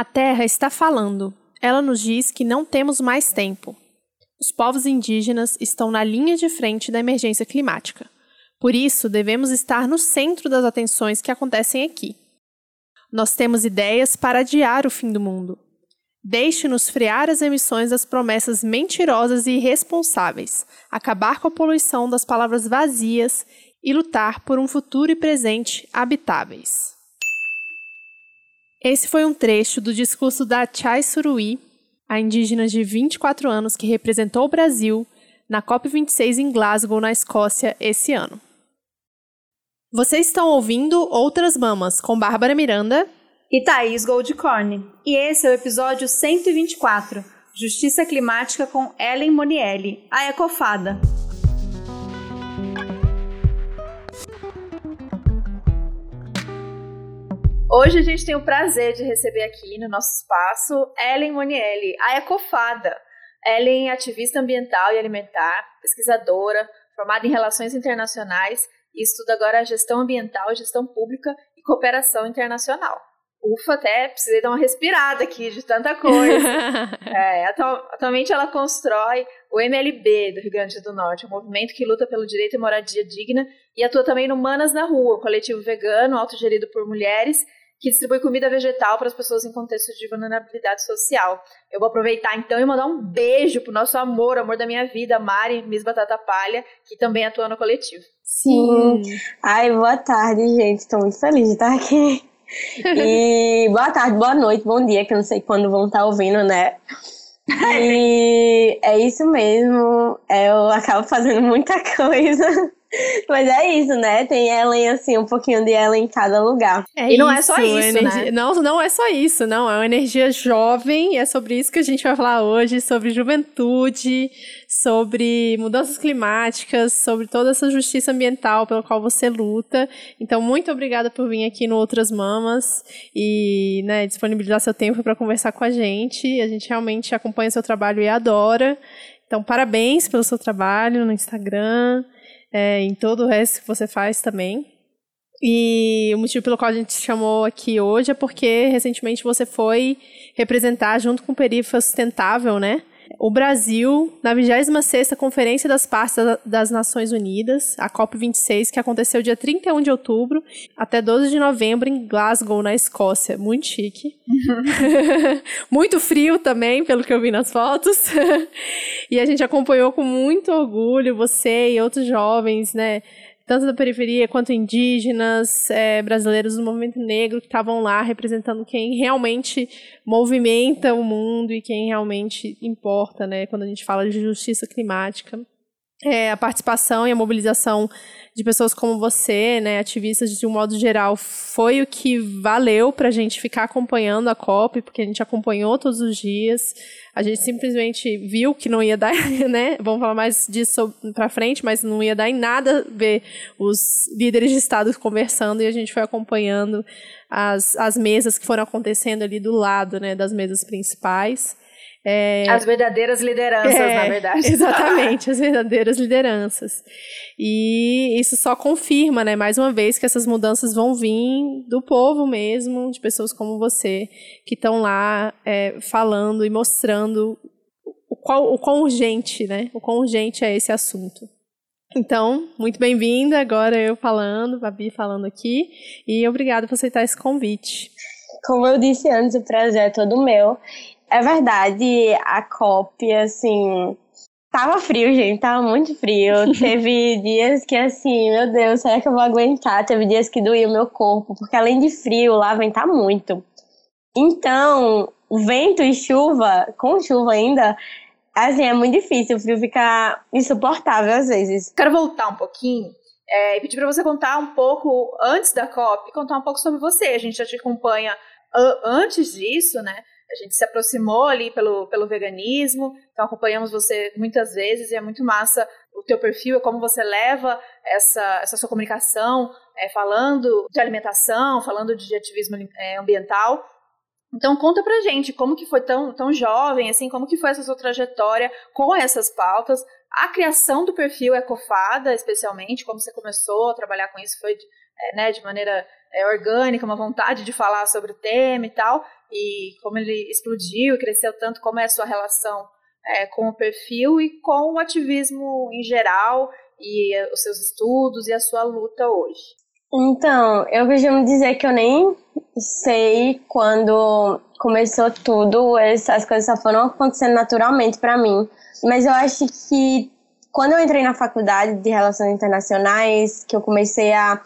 A Terra está falando. Ela nos diz que não temos mais tempo. Os povos indígenas estão na linha de frente da emergência climática. Por isso, devemos estar no centro das atenções que acontecem aqui. Nós temos ideias para adiar o fim do mundo. Deixe-nos frear as emissões das promessas mentirosas e irresponsáveis, acabar com a poluição das palavras vazias e lutar por um futuro e presente habitáveis. Esse foi um trecho do discurso da Chai Suruí, a indígena de 24 anos que representou o Brasil na COP26 em Glasgow, na Escócia, esse ano. Vocês estão ouvindo Outras Mamas com Bárbara Miranda e Thaís Goldcorn. E esse é o episódio 124, Justiça Climática com Ellen Monielli, a Ecofada. Hoje a gente tem o prazer de receber aqui no nosso espaço Ellen Monielli, a Ecofada. Ellen é ativista ambiental e alimentar, pesquisadora, formada em relações internacionais e estuda agora gestão ambiental, gestão pública e cooperação internacional. Ufa, até precisei dar uma respirada aqui de tanta coisa. é, atual, atualmente ela constrói o MLB do Rio Grande do Norte, um movimento que luta pelo direito à moradia digna e atua também no Manas na Rua, um coletivo vegano autogerido por mulheres que distribui comida vegetal para as pessoas em contexto de vulnerabilidade social. Eu vou aproveitar então e mandar um beijo pro nosso amor, amor da minha vida, Mari Miss Batata Palha, que também atua no coletivo. Sim. Ai, boa tarde, gente. Estou muito feliz de estar aqui. E boa tarde, boa noite, bom dia, que eu não sei quando vão estar ouvindo, né? E é isso mesmo. Eu acabo fazendo muita coisa. Mas é isso, né? Tem Ellen, assim, um pouquinho de Ellen em cada lugar. É e não é só isso, energia... né? Não, não é só isso, não. É uma energia jovem e é sobre isso que a gente vai falar hoje, sobre juventude, sobre mudanças climáticas, sobre toda essa justiça ambiental pela qual você luta. Então, muito obrigada por vir aqui no Outras Mamas e né, disponibilizar seu tempo para conversar com a gente. A gente realmente acompanha seu trabalho e adora. Então, parabéns pelo seu trabalho no Instagram é, em todo o resto que você faz também. E o motivo pelo qual a gente te chamou aqui hoje é porque recentemente você foi representar junto com o Perifa Sustentável, né? O Brasil na 26ª Conferência das Partes das Nações Unidas, a COP26, que aconteceu dia 31 de outubro até 12 de novembro em Glasgow, na Escócia. Muito chique. muito frio também, pelo que eu vi nas fotos. e a gente acompanhou com muito orgulho você e outros jovens, né? Tanto da periferia quanto indígenas, é, brasileiros do movimento negro que estavam lá representando quem realmente movimenta o mundo e quem realmente importa, né, quando a gente fala de justiça climática. É, a participação e a mobilização de pessoas como você, né, ativistas de um modo geral, foi o que valeu para a gente ficar acompanhando a COP, porque a gente acompanhou todos os dias. A gente simplesmente viu que não ia dar, né? Vamos falar mais disso para frente, mas não ia dar em nada ver os líderes de Estado conversando e a gente foi acompanhando as, as mesas que foram acontecendo ali do lado, né, das mesas principais. É, as verdadeiras lideranças, é, na verdade. Exatamente, as verdadeiras lideranças. E isso só confirma, né, mais uma vez, que essas mudanças vão vir do povo mesmo, de pessoas como você, que estão lá é, falando e mostrando o, qual, o quão urgente, né, o quão urgente é esse assunto. Então, muito bem-vinda, agora eu falando, Babi falando aqui, e obrigada por aceitar esse convite. Como eu disse antes, o prazer é todo meu. É verdade, a cópia, assim. Tava frio, gente, tava muito frio. Teve dias que, assim, meu Deus, será que eu vou aguentar? Teve dias que doía o meu corpo, porque além de frio, lá ventar muito. Então, vento e chuva, com chuva ainda, assim, é muito difícil. O frio fica insuportável às vezes. Quero voltar um pouquinho é, e pedir para você contar um pouco, antes da COP, contar um pouco sobre você. A gente já te acompanha antes disso, né? A gente se aproximou ali pelo, pelo veganismo, então acompanhamos você muitas vezes e é muito massa o teu perfil, é como você leva essa, essa sua comunicação, é, falando de alimentação, falando de ativismo é, ambiental. Então conta pra gente como que foi tão, tão jovem, assim, como que foi essa sua trajetória com essas pautas, a criação do perfil Ecofada, especialmente, como você começou a trabalhar com isso, foi é, né, de maneira é, orgânica, uma vontade de falar sobre o tema e tal, e como ele explodiu e cresceu tanto, como é a sua relação é, com o perfil e com o ativismo em geral e eh, os seus estudos e a sua luta hoje? Então, eu costumo dizer que eu nem sei quando começou tudo, essas coisas só foram acontecendo naturalmente para mim. Mas eu acho que quando eu entrei na faculdade de Relações Internacionais, que eu comecei a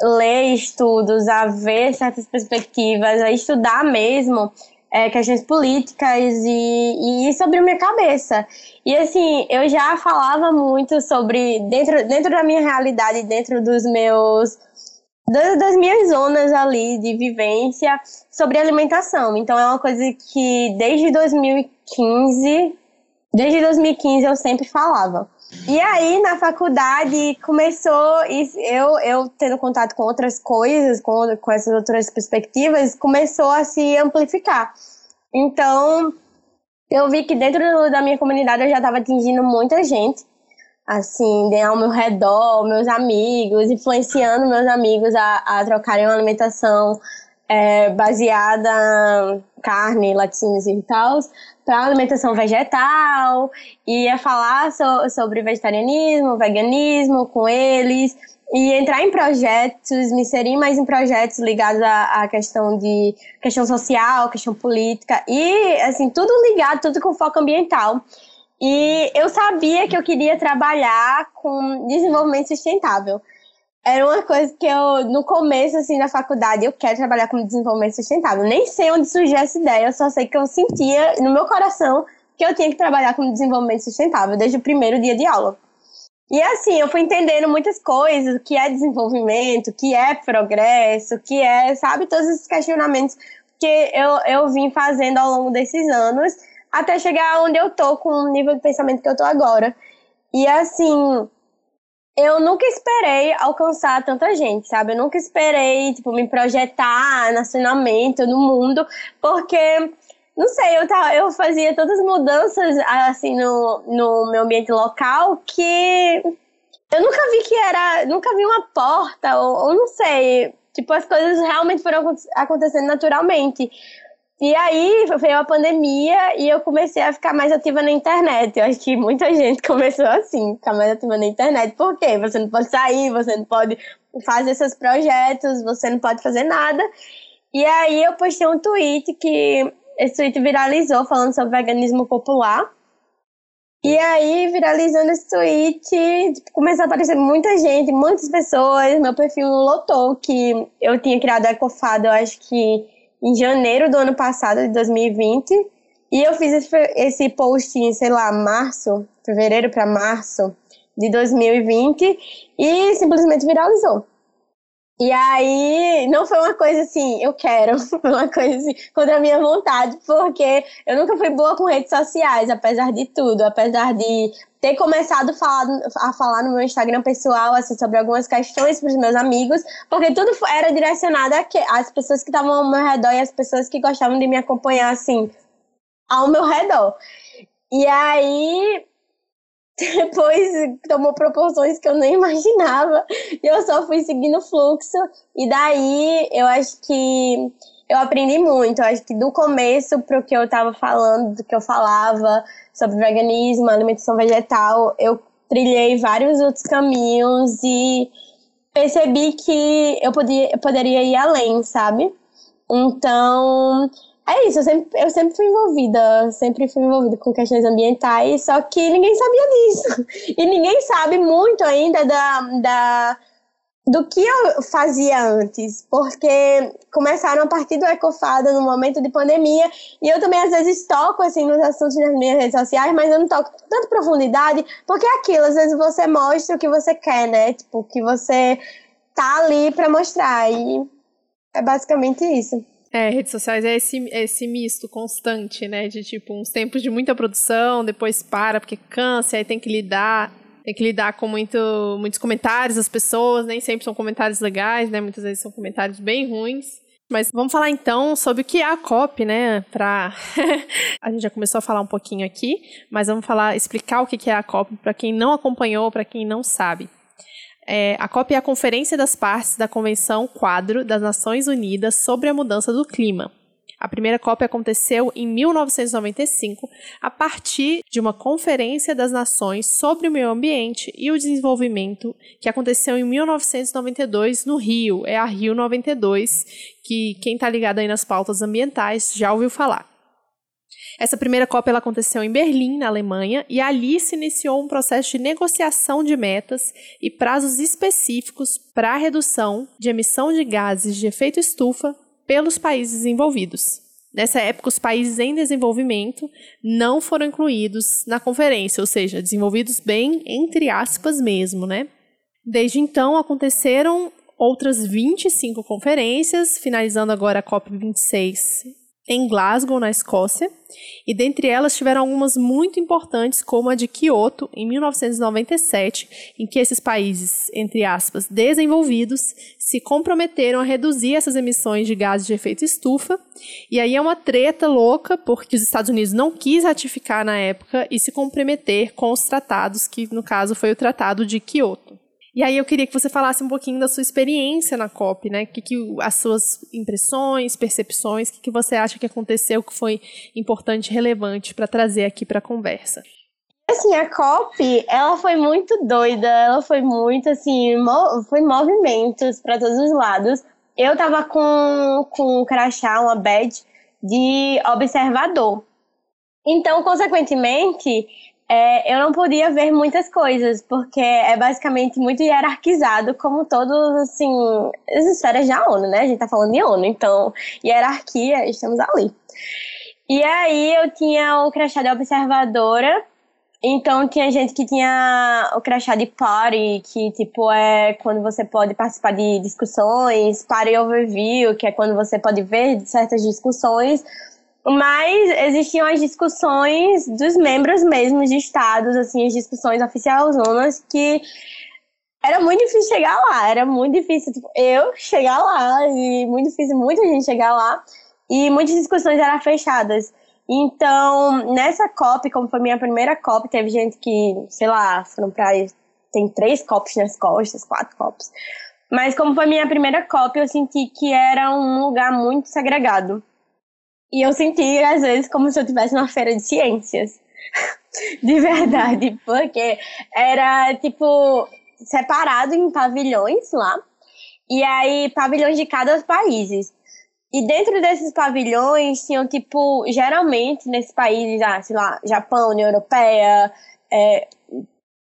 ler estudos, a ver certas perspectivas, a estudar mesmo é, questões políticas e, e isso abriu minha cabeça. E assim, eu já falava muito sobre, dentro, dentro da minha realidade, dentro dos meus das minhas zonas ali de vivência sobre alimentação. Então é uma coisa que desde 2015, desde 2015 eu sempre falava. E aí, na faculdade, começou, eu, eu tendo contato com outras coisas, com, com essas outras perspectivas, começou a se amplificar. Então, eu vi que dentro da minha comunidade eu já estava atingindo muita gente, assim, ao meu redor, meus amigos, influenciando meus amigos a, a trocarem uma alimentação é, baseada em carne, laticínios e tal, para alimentação vegetal, e ia falar so, sobre vegetarianismo, veganismo com eles, e entrar em projetos, me inserir mais em projetos ligados à, à, questão de questão social, questão política, e assim, tudo ligado, tudo com foco ambiental. E eu sabia que eu queria trabalhar com desenvolvimento sustentável era uma coisa que eu, no começo, assim, da faculdade, eu quero trabalhar com desenvolvimento sustentável. Nem sei onde surgiu essa ideia, eu só sei que eu sentia no meu coração que eu tinha que trabalhar com desenvolvimento sustentável desde o primeiro dia de aula. E assim, eu fui entendendo muitas coisas, o que é desenvolvimento, o que é progresso, o que é, sabe, todos esses questionamentos que eu, eu vim fazendo ao longo desses anos, até chegar onde eu tô, com o nível de pensamento que eu tô agora. E assim, eu nunca esperei alcançar tanta gente, sabe? Eu nunca esperei, tipo, me projetar nacionalmente no mundo, porque, não sei, eu, tava, eu fazia tantas mudanças, assim, no, no meu ambiente local que eu nunca vi que era, nunca vi uma porta, ou, ou não sei, tipo, as coisas realmente foram acontecendo naturalmente. E aí veio a pandemia e eu comecei a ficar mais ativa na internet. Eu acho que muita gente começou assim, ficar mais ativa na internet. Por quê? Você não pode sair, você não pode fazer seus projetos, você não pode fazer nada. E aí eu postei um tweet que esse tweet viralizou falando sobre veganismo popular. E aí, viralizando esse tweet, tipo, começou a aparecer muita gente, muitas pessoas. Meu perfil lotou que eu tinha criado a Ecofado, eu acho que em janeiro do ano passado, de 2020. E eu fiz esse, post em, sei lá, março, fevereiro para março de 2020 e simplesmente viralizou. E aí, não foi uma coisa assim, eu quero, foi uma coisa assim, contra a minha vontade, porque eu nunca fui boa com redes sociais, apesar de tudo, apesar de ter começado a falar, a falar no meu Instagram pessoal, assim, sobre algumas questões para os meus amigos, porque tudo era direcionado às pessoas que estavam ao meu redor e às pessoas que gostavam de me acompanhar, assim, ao meu redor. E aí, depois tomou proporções que eu nem imaginava. E eu só fui seguindo o fluxo. E daí eu acho que eu aprendi muito. Eu acho que do começo para o que eu estava falando, do que eu falava sobre veganismo, alimentação vegetal, eu trilhei vários outros caminhos e percebi que eu, podia, eu poderia ir além, sabe? Então, é isso, eu sempre, eu sempre fui envolvida, sempre fui envolvida com questões ambientais, só que ninguém sabia disso. E ninguém sabe muito ainda da, da, do que eu fazia antes, porque começaram a partir do Ecofada no momento de pandemia, e eu também às vezes toco assim nos assuntos nas minhas redes sociais, mas eu não toco tanta profundidade, porque é aquilo, às vezes você mostra o que você quer, né? Tipo, que você tá ali para mostrar, e é basicamente isso. É, redes sociais é esse, é esse misto constante, né? De tipo, uns tempos de muita produção, depois para porque cansa, aí tem que lidar. Tem que lidar com muito, muitos comentários das pessoas, nem sempre são comentários legais, né? Muitas vezes são comentários bem ruins. Mas vamos falar então sobre o que é a COP, né? Pra... a gente já começou a falar um pouquinho aqui, mas vamos falar, explicar o que é a COP para quem não acompanhou, para quem não sabe. É, a COP é a Conferência das Partes da Convenção Quadro das Nações Unidas sobre a Mudança do Clima. A primeira COP aconteceu em 1995, a partir de uma Conferência das Nações sobre o Meio Ambiente e o Desenvolvimento, que aconteceu em 1992 no Rio. É a Rio 92, que quem está ligado aí nas pautas ambientais já ouviu falar. Essa primeira COP ela aconteceu em Berlim, na Alemanha, e ali se iniciou um processo de negociação de metas e prazos específicos para a redução de emissão de gases de efeito estufa pelos países envolvidos. Nessa época, os países em desenvolvimento não foram incluídos na conferência, ou seja, desenvolvidos bem entre aspas mesmo, né? Desde então, aconteceram outras 25 conferências, finalizando agora a COP26 em Glasgow, na Escócia, e dentre elas tiveram algumas muito importantes, como a de Kyoto, em 1997, em que esses países, entre aspas, desenvolvidos, se comprometeram a reduzir essas emissões de gases de efeito estufa. E aí é uma treta louca, porque os Estados Unidos não quis ratificar na época e se comprometer com os tratados, que no caso foi o Tratado de Kyoto. E aí eu queria que você falasse um pouquinho da sua experiência na COP, né? Que, que as suas impressões, percepções, o que, que você acha que aconteceu que foi importante, relevante para trazer aqui para a conversa. Assim, a COP, ela foi muito doida, ela foi muito assim, mo foi movimentos para todos os lados. Eu tava com, com um crachá, uma badge de observador. Então, consequentemente, é, eu não podia ver muitas coisas, porque é basicamente muito hierarquizado, como todos, assim, as esferas da ONU, né? A gente tá falando de ONU, então, hierarquia, estamos ali. E aí eu tinha o crachá de observadora, então tinha gente que tinha o crachá de party, que tipo é quando você pode participar de discussões, party overview, que é quando você pode ver certas discussões, mas existiam as discussões dos membros mesmos de estados, assim, as discussões oficiais zonas que era muito difícil chegar lá, era muito difícil tipo, eu chegar lá e muito difícil muita gente chegar lá e muitas discussões eram fechadas. Então, nessa COP, como foi minha primeira COP, teve gente que, sei lá, foram pra. Tem três COPs nas costas, quatro COPs. Mas como foi minha primeira COP, eu senti que era um lugar muito segregado. E eu senti, às vezes, como se eu estivesse numa feira de ciências. de verdade, porque era, tipo, separado em pavilhões lá. E aí, pavilhões de cada país. E dentro desses pavilhões tinham, tipo, geralmente nesses países, ah, sei lá, Japão, União Europeia, é,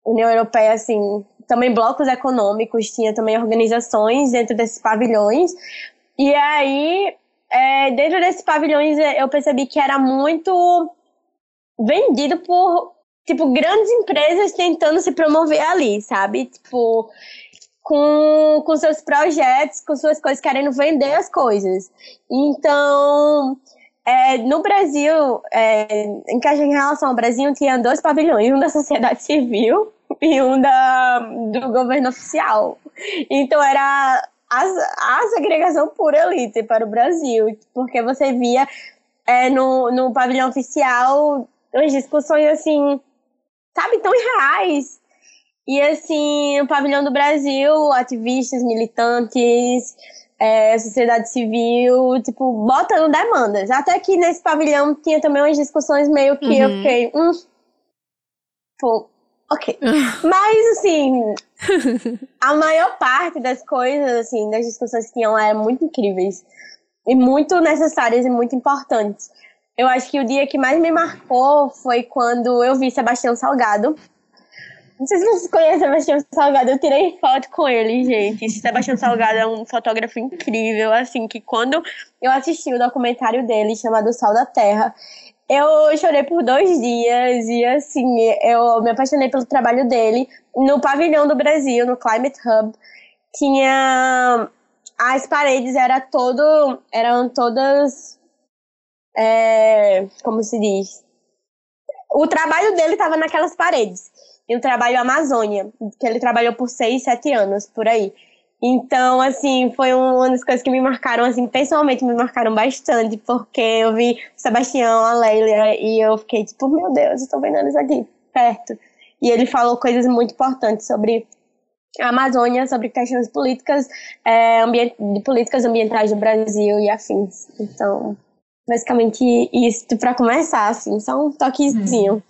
União Europeia, assim, também blocos econômicos, tinha também organizações dentro desses pavilhões. E aí é, dentro desses pavilhões é, eu percebi que era muito vendido por, tipo, grandes empresas tentando se promover ali, sabe? Tipo, com, com seus projetos, com suas coisas, querendo vender as coisas. Então, é, no Brasil, é, em, em relação ao Brasil, tinha dois pavilhões, um da sociedade civil e um da, do governo oficial. Então, era a, a segregação por elite para o Brasil, porque você via é, no, no pavilhão oficial as discussões assim, sabe, tão irreais. E assim, no pavilhão do Brasil, ativistas, militantes, é, sociedade civil, tipo, botando demandas. Até que nesse pavilhão tinha também umas discussões meio que uhum. eu fiquei, hum, pô, ok. Mas assim, a maior parte das coisas, assim, das discussões que tinham eram muito incríveis. E muito necessárias e muito importantes. Eu acho que o dia que mais me marcou foi quando eu vi Sebastião Salgado. Não sei se vocês conhecem Sebastião Salgado, eu tirei foto com ele, gente. Sebastião Salgado é um fotógrafo incrível, assim, que quando eu assisti o documentário dele chamado Sal da Terra, eu chorei por dois dias e, assim, eu me apaixonei pelo trabalho dele. No pavilhão do Brasil, no Climate Hub, tinha. As paredes era todo, eram todas. É, como se diz? O trabalho dele estava naquelas paredes. E o trabalho Amazônia, que ele trabalhou por seis, sete anos, por aí. Então, assim, foi uma das coisas que me marcaram, assim, pessoalmente me marcaram bastante, porque eu vi o Sebastião, a Leila, e eu fiquei tipo, meu Deus, estou vendo isso aqui, perto. E ele falou coisas muito importantes sobre a Amazônia, sobre questões políticas, é, de políticas ambientais do Brasil e afins. Então, basicamente isso para começar, assim, só um toquezinho.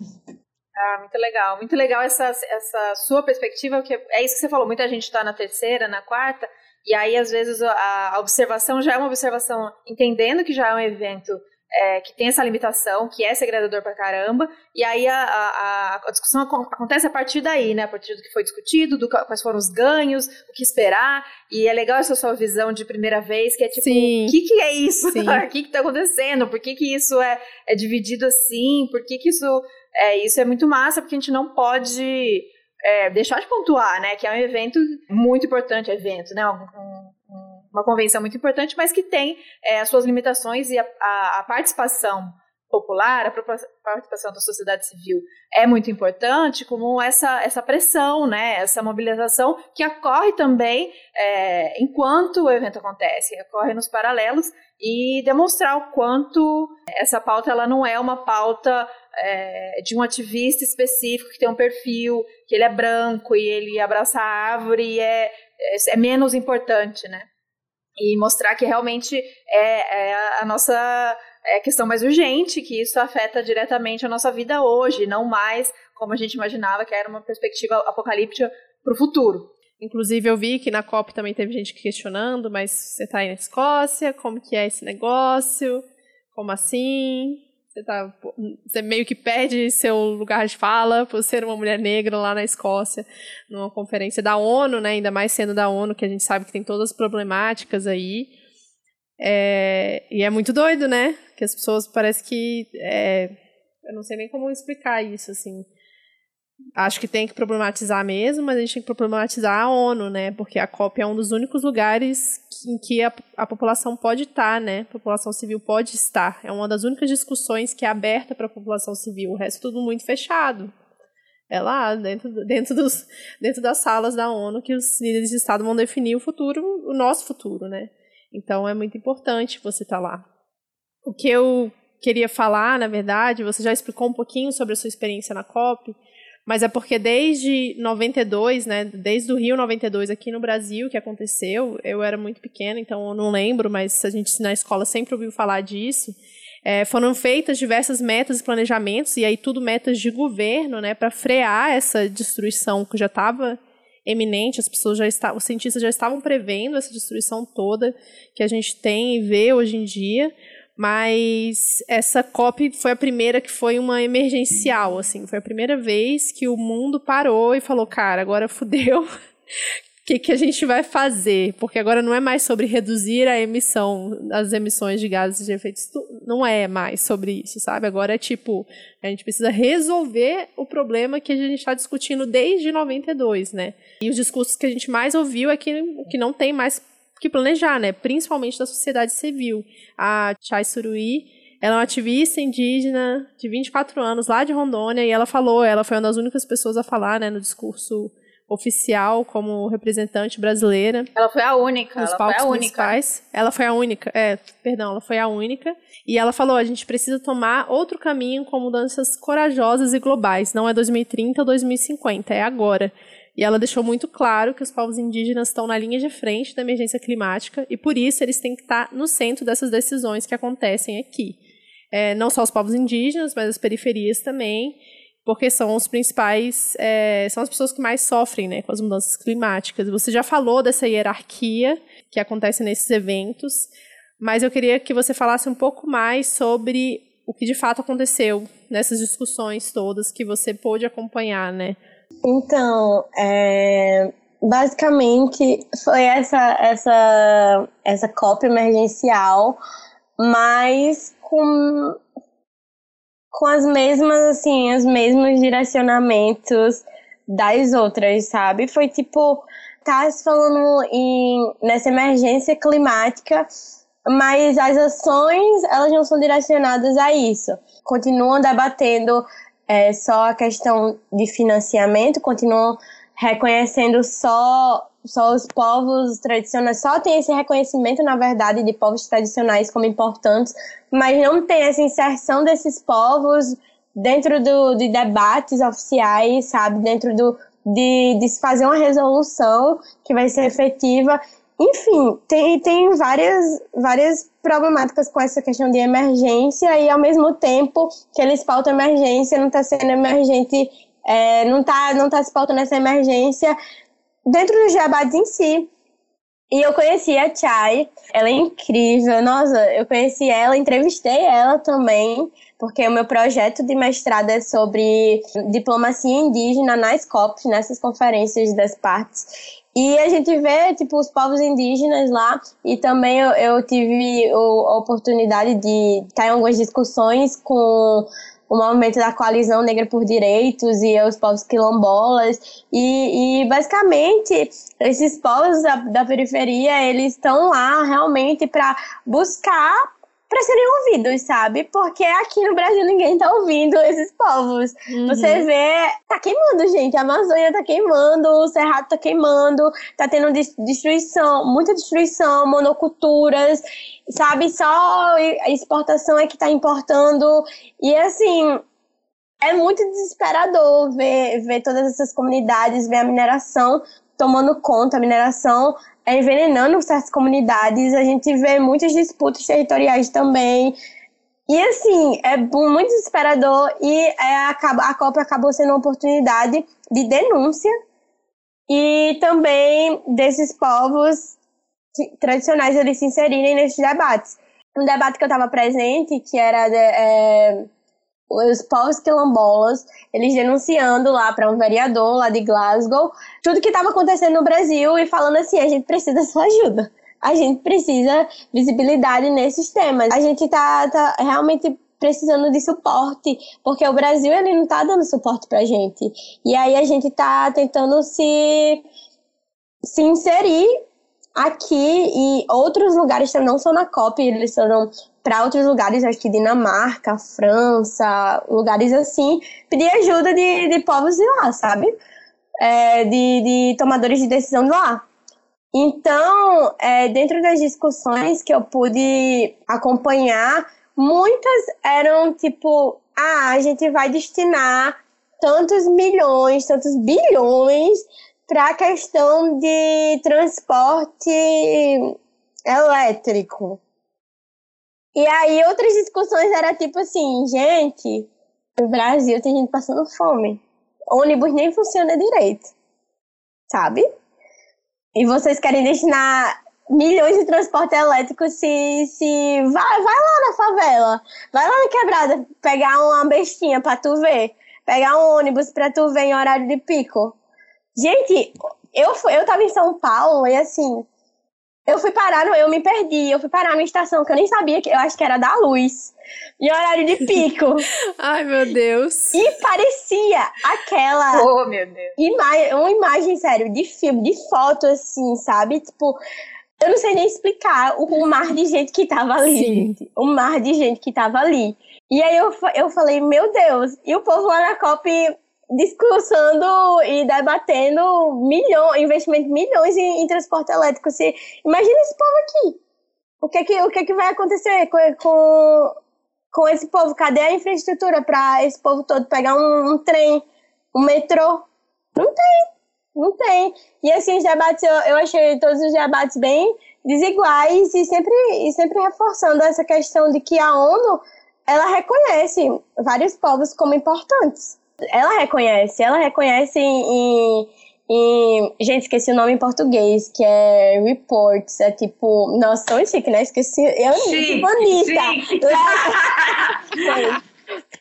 Ah, muito legal, muito legal essa, essa sua perspectiva, que é isso que você falou, muita gente está na terceira, na quarta, e aí às vezes a, a observação já é uma observação entendendo que já é um evento é, que tem essa limitação, que é segredador pra caramba, e aí a, a, a, discussão acontece a partir daí, né? A partir do que foi discutido, do quais foram os ganhos, o que esperar, e é legal essa sua visão de primeira vez, que é tipo, o que, que é isso? O que, que tá acontecendo? Por que, que isso é, é dividido assim? Por que, que isso é, isso é muito massa, porque a gente não pode é, deixar de pontuar, né? Que é um evento muito importante, evento, né? Um, um, uma convenção muito importante, mas que tem é, as suas limitações e a, a, a participação popular, a participação da sociedade civil é muito importante, como essa, essa pressão, né, essa mobilização que ocorre também é, enquanto o evento acontece, ocorre nos paralelos e demonstrar o quanto essa pauta ela não é uma pauta é, de um ativista específico que tem um perfil, que ele é branco e ele abraça a árvore e é, é, é menos importante, né? e mostrar que realmente é, é a nossa é questão mais urgente, que isso afeta diretamente a nossa vida hoje, não mais como a gente imaginava que era uma perspectiva apocalíptica para o futuro. Inclusive, eu vi que na COP também teve gente questionando, mas você está aí na Escócia, como que é esse negócio? Como assim? Você, tá, você meio que perde seu lugar de fala por ser uma mulher negra lá na Escócia, numa conferência da ONU, né, ainda mais sendo da ONU, que a gente sabe que tem todas as problemáticas aí. É, e é muito doido, né? Que as pessoas parece que. É, eu não sei nem como explicar isso, assim acho que tem que problematizar mesmo, mas a gente tem que problematizar a ONU, né? Porque a COP é um dos únicos lugares em que a, a população pode estar, né? A população civil pode estar. É uma das únicas discussões que é aberta para a população civil. O resto é tudo muito fechado. É lá, dentro, dentro, dos, dentro das salas da ONU, que os líderes de Estado vão definir o futuro, o nosso futuro, né? Então é muito importante você estar lá. O que eu queria falar, na verdade, você já explicou um pouquinho sobre a sua experiência na COP, mas é porque desde 92, né, desde o Rio 92 aqui no Brasil que aconteceu, eu era muito pequena, então eu não lembro, mas a gente na escola sempre ouviu falar disso. É, foram feitas diversas metas e planejamentos, e aí tudo metas de governo, né, para frear essa destruição que já estava eminente, as pessoas já estavam, os cientistas já estavam prevendo essa destruição toda que a gente tem e vê hoje em dia, mas essa COP foi a primeira que foi uma emergencial, assim, foi a primeira vez que o mundo parou e falou, cara, agora fudeu. O que, que a gente vai fazer? Porque agora não é mais sobre reduzir a emissão, as emissões de gases de efeito estufa, não é mais sobre isso, sabe? Agora é tipo, a gente precisa resolver o problema que a gente está discutindo desde 92, né? E os discursos que a gente mais ouviu é que, que não tem mais que planejar, né? Principalmente da sociedade civil. A Chai Surui, ela é uma ativista indígena de 24 anos lá de Rondônia e ela falou, ela foi uma das únicas pessoas a falar, né, no discurso oficial como representante brasileira. Ela foi a única, nos ela palcos foi a única. Ela foi a única, é, perdão, ela foi a única. E ela falou, a gente precisa tomar outro caminho com mudanças corajosas e globais. Não é 2030 ou 2050, é agora. E ela deixou muito claro que os povos indígenas estão na linha de frente da emergência climática e por isso eles têm que estar no centro dessas decisões que acontecem aqui. É, não só os povos indígenas, mas as periferias também, porque são os principais, é, são as pessoas que mais sofrem né, com as mudanças climáticas. Você já falou dessa hierarquia que acontece nesses eventos, mas eu queria que você falasse um pouco mais sobre o que de fato aconteceu nessas discussões todas que você pôde acompanhar, né? Então, é, basicamente foi essa essa essa cópia emergencial, mas com com as mesmas assim, os mesmos direcionamentos das outras, sabe? Foi tipo tá se falando em nessa emergência climática, mas as ações elas não são direcionadas a isso. Continuam debatendo é, só a questão de financiamento, continuam reconhecendo só, só os povos tradicionais, só tem esse reconhecimento, na verdade, de povos tradicionais como importantes, mas não tem essa inserção desses povos dentro do, de debates oficiais, sabe, dentro do, de, de se fazer uma resolução que vai ser efetiva. Enfim, tem, tem várias, várias problemáticas com essa questão de emergência e, ao mesmo tempo que eles pautam emergência, não está sendo emergente, é, não está não tá se pautando essa emergência dentro dos debates em si. E eu conheci a Chai, ela é incrível, nossa, eu conheci ela, entrevistei ela também, porque o meu projeto de mestrado é sobre diplomacia indígena nas COPs, nessas conferências das partes. E a gente vê, tipo, os povos indígenas lá, e também eu, eu tive a oportunidade de estar em algumas discussões com o movimento da coalizão negra por direitos e os povos quilombolas. E, e basicamente esses povos da, da periferia eles estão lá realmente para buscar para serem ouvidos, sabe? Porque aqui no Brasil ninguém tá ouvindo esses povos. Uhum. Você vê, tá queimando, gente. A Amazônia tá queimando, o Cerrado tá queimando, tá tendo destruição, muita destruição, monoculturas, sabe? Só a exportação é que tá importando. E assim, é muito desesperador ver, ver todas essas comunidades, ver a mineração tomando conta, a mineração envenenando certas comunidades, a gente vê muitas disputas territoriais também. E assim, é muito desesperador e é, a, a Copa acabou sendo uma oportunidade de denúncia e também desses povos tradicionais eles se inserirem nesses debates. Um debate que eu estava presente, que era de, é, os povos quilombolas, eles denunciando lá para um vereador lá de Glasgow, tudo que estava acontecendo no Brasil e falando assim, a gente precisa da sua ajuda. A gente precisa visibilidade nesses temas. A gente tá, tá realmente precisando de suporte, porque o Brasil ele não tá dando suporte pra gente. E aí a gente tá tentando se se inserir aqui e outros lugares não são na COP, eles foram para outros lugares, acho que Dinamarca, França, lugares assim, pedir ajuda de, de povos de lá, sabe? É, de, de tomadores de decisão de lá. Então, é, dentro das discussões que eu pude acompanhar, muitas eram tipo: ah, a gente vai destinar tantos milhões, tantos bilhões para a questão de transporte elétrico. E aí outras discussões era tipo assim, gente, no Brasil tem gente passando fome. Ônibus nem funciona direito. Sabe? E vocês querem destinar milhões de transporte elétrico se, se vai, vai lá na favela, vai lá na quebrada pegar uma bestinha para tu ver, pegar um ônibus para tu ver em horário de pico. Gente, eu eu tava em São Paulo e assim, eu fui parar, eu me perdi, eu fui parar numa estação que eu nem sabia, que eu acho que era da luz, em horário de pico. Ai, meu Deus. E parecia aquela. Oh, meu Deus. Ima uma imagem, sério, de filme, de foto, assim, sabe? Tipo, eu não sei nem explicar o, o mar de gente que tava ali, Sim. gente. O mar de gente que tava ali. E aí eu, eu falei, meu Deus, e o povo lá na COP discussando e debatendo milhões, investimento milhões em, em, transporte elétrico. Se, imagina esse povo aqui. O que é que, o que, é que vai acontecer com, com, com esse povo? Cadê a infraestrutura para esse povo todo pegar um, um, trem, um metrô? Não tem, não tem. E assim, os debates, eu, eu achei todos os debates bem desiguais e sempre, e sempre reforçando essa questão de que a ONU ela reconhece vários povos como importantes ela reconhece, ela reconhece em, em, Gente, esqueci o nome em português, que é reports. É tipo. Nossa, tão chique, né? Esqueci. Eu chique, bonita.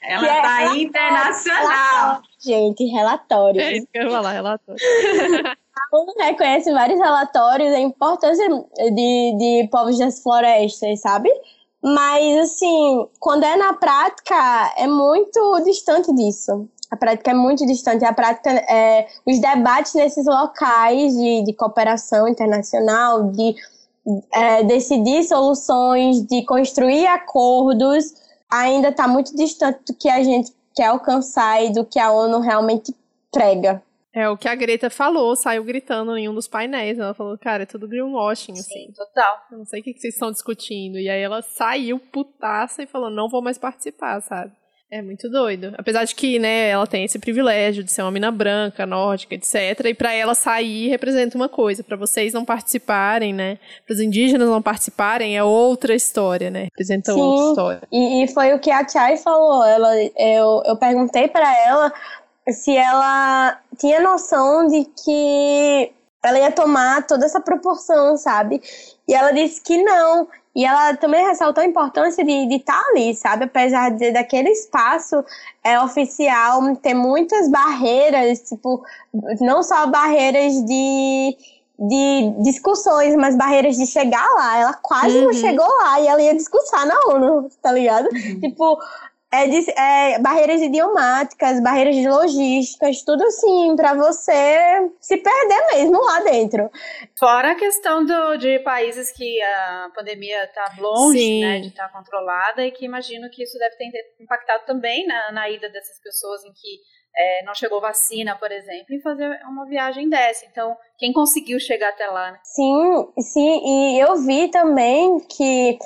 ela é tá é internacional. Gente, relatórios. É isso que eu ia falar, relatórios. A ONU reconhece vários relatórios da importância de, de povos das florestas, sabe? Mas, assim, quando é na prática, é muito distante disso. A prática é muito distante. A prática é os debates nesses locais de, de cooperação internacional, de é, decidir soluções, de construir acordos, ainda está muito distante do que a gente quer alcançar e do que a ONU realmente prega. É o que a Greta falou, saiu gritando em um dos painéis. Ela falou, cara, é tudo greenwashing, assim. Sim, total. Eu não sei o que vocês estão discutindo. E aí ela saiu putaça e falou, não vou mais participar, sabe? É muito doido. Apesar de que, né, ela tem esse privilégio de ser uma mina branca, nórdica, etc. E para ela sair representa uma coisa. para vocês não participarem, né? Para os indígenas não participarem é outra história, né? Representa Sim, outra história. E, e foi o que a Chay falou. Ela, eu, eu perguntei para ela se ela tinha noção de que ela ia tomar toda essa proporção, sabe? E ela disse que não, e ela também ressaltou a importância de estar tá ali, sabe? Apesar de, daquele espaço é, oficial ter muitas barreiras, tipo, não só barreiras de, de discussões, mas barreiras de chegar lá. Ela quase uhum. não chegou lá e ela ia discursar na ONU, tá ligado? Uhum. Tipo, é, de, é, barreiras idiomáticas, barreiras de logísticas, tudo assim, para você se perder mesmo lá dentro. Fora a questão do, de países que a pandemia está longe né, de estar tá controlada e que imagino que isso deve ter impactado também na, na ida dessas pessoas em que é, não chegou vacina, por exemplo, e fazer uma viagem dessa. Então, quem conseguiu chegar até lá? Né? Sim, sim, e eu vi também que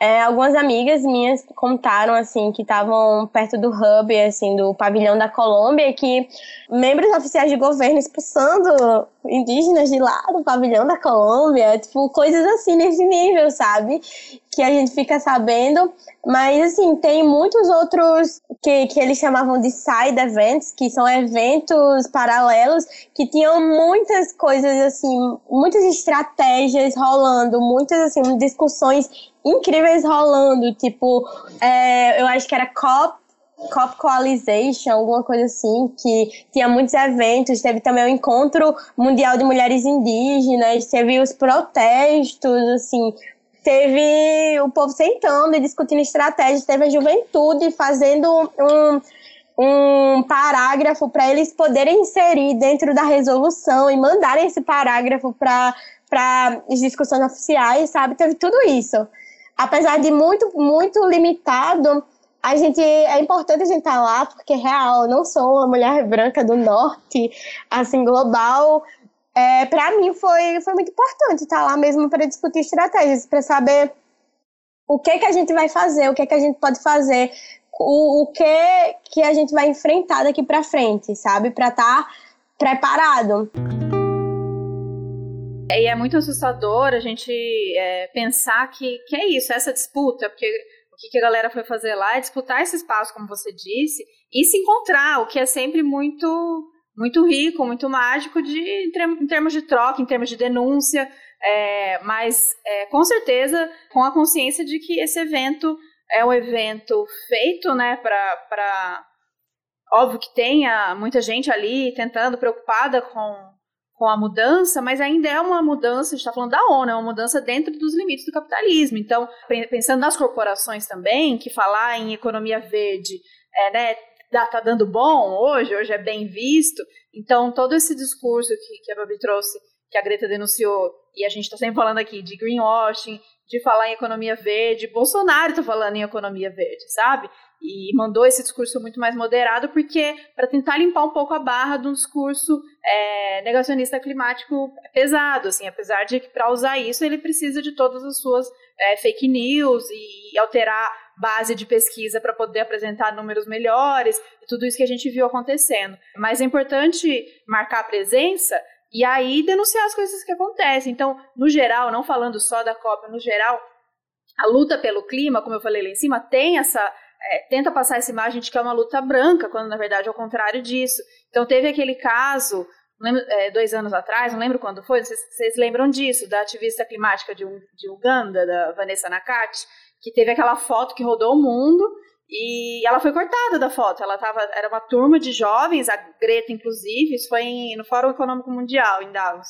é, algumas amigas minhas contaram assim que estavam perto do hub, assim, do pavilhão da Colômbia, que membros oficiais de governo expulsando indígenas de lá do pavilhão da Colômbia, tipo, coisas assim nesse nível, sabe? Que a gente fica sabendo. Mas, assim, tem muitos outros que, que eles chamavam de side events, que são eventos paralelos, que tinham muitas coisas, assim, muitas estratégias rolando, muitas, assim, discussões incríveis rolando, tipo, é, eu acho que era COP, COP Coalization, alguma coisa assim, que tinha muitos eventos, teve também o Encontro Mundial de Mulheres Indígenas, teve os protestos, assim, teve o povo sentando e discutindo estratégias, teve a juventude fazendo um, um parágrafo para eles poderem inserir dentro da resolução e mandarem esse parágrafo para as discussões oficiais, sabe? Teve tudo isso apesar de muito, muito limitado, a gente é importante a gente estar tá lá porque real, não sou uma mulher branca do norte, assim global. É, para mim foi, foi muito importante estar tá lá mesmo para discutir estratégias, para saber o que que a gente vai fazer, o que que a gente pode fazer, o, o que que a gente vai enfrentar daqui para frente, sabe, para estar tá preparado. E é muito assustador a gente é, pensar que, que é isso, essa disputa, porque o que a galera foi fazer lá é disputar esse espaço, como você disse, e se encontrar, o que é sempre muito muito rico, muito mágico de, em termos de troca, em termos de denúncia, é, mas é, com certeza com a consciência de que esse evento é um evento feito né, para. Óbvio que tenha muita gente ali tentando, preocupada com com a mudança, mas ainda é uma mudança, a gente está falando da ONU, é uma mudança dentro dos limites do capitalismo. Então, pensando nas corporações também, que falar em economia verde é, né, tá dando bom hoje, hoje é bem visto. Então, todo esse discurso que, que a Babi trouxe, que a Greta denunciou, e a gente está sempre falando aqui de greenwashing, de falar em economia verde, Bolsonaro está falando em economia verde, sabe? e mandou esse discurso muito mais moderado, porque para tentar limpar um pouco a barra de um discurso é, negacionista climático pesado, assim, apesar de que para usar isso ele precisa de todas as suas é, fake news e alterar base de pesquisa para poder apresentar números melhores e tudo isso que a gente viu acontecendo. Mas é importante marcar a presença e aí denunciar as coisas que acontecem. Então, no geral, não falando só da COP, no geral, a luta pelo clima, como eu falei lá em cima, tem essa é, tenta passar essa imagem de que é uma luta branca, quando na verdade é o contrário disso. Então teve aquele caso, lembro, é, dois anos atrás, não lembro quando foi, vocês, vocês lembram disso, da ativista climática de, de Uganda, da Vanessa Nakati, que teve aquela foto que rodou o mundo e ela foi cortada da foto. Ela tava, era uma turma de jovens, a Greta inclusive, isso foi em, no Fórum Econômico Mundial em Davos.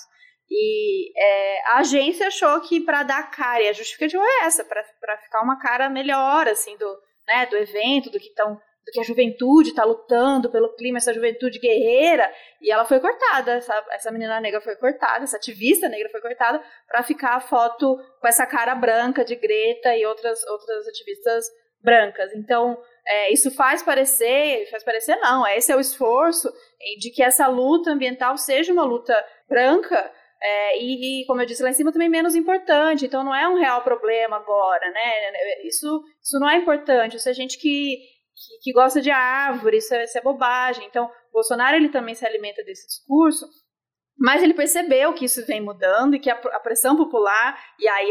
E é, a agência achou que para dar cara, e a justificativa é essa, para ficar uma cara melhor, assim, do, né, do evento, do que estão do que a juventude está lutando pelo clima, essa juventude guerreira, e ela foi cortada, essa, essa menina negra foi cortada, essa ativista negra foi cortada para ficar a foto com essa cara branca de Greta e outras, outras ativistas brancas. Então, é, isso faz parecer, faz parecer não, esse é o esforço de que essa luta ambiental seja uma luta branca, é, e, e, como eu disse lá em cima, também menos importante. Então, não é um real problema agora, né? Isso, isso não é importante. Isso é gente que, que, que gosta de árvore, isso é, isso é bobagem. Então, Bolsonaro ele também se alimenta desse discurso, mas ele percebeu que isso vem mudando e que a, pressão popular, e aí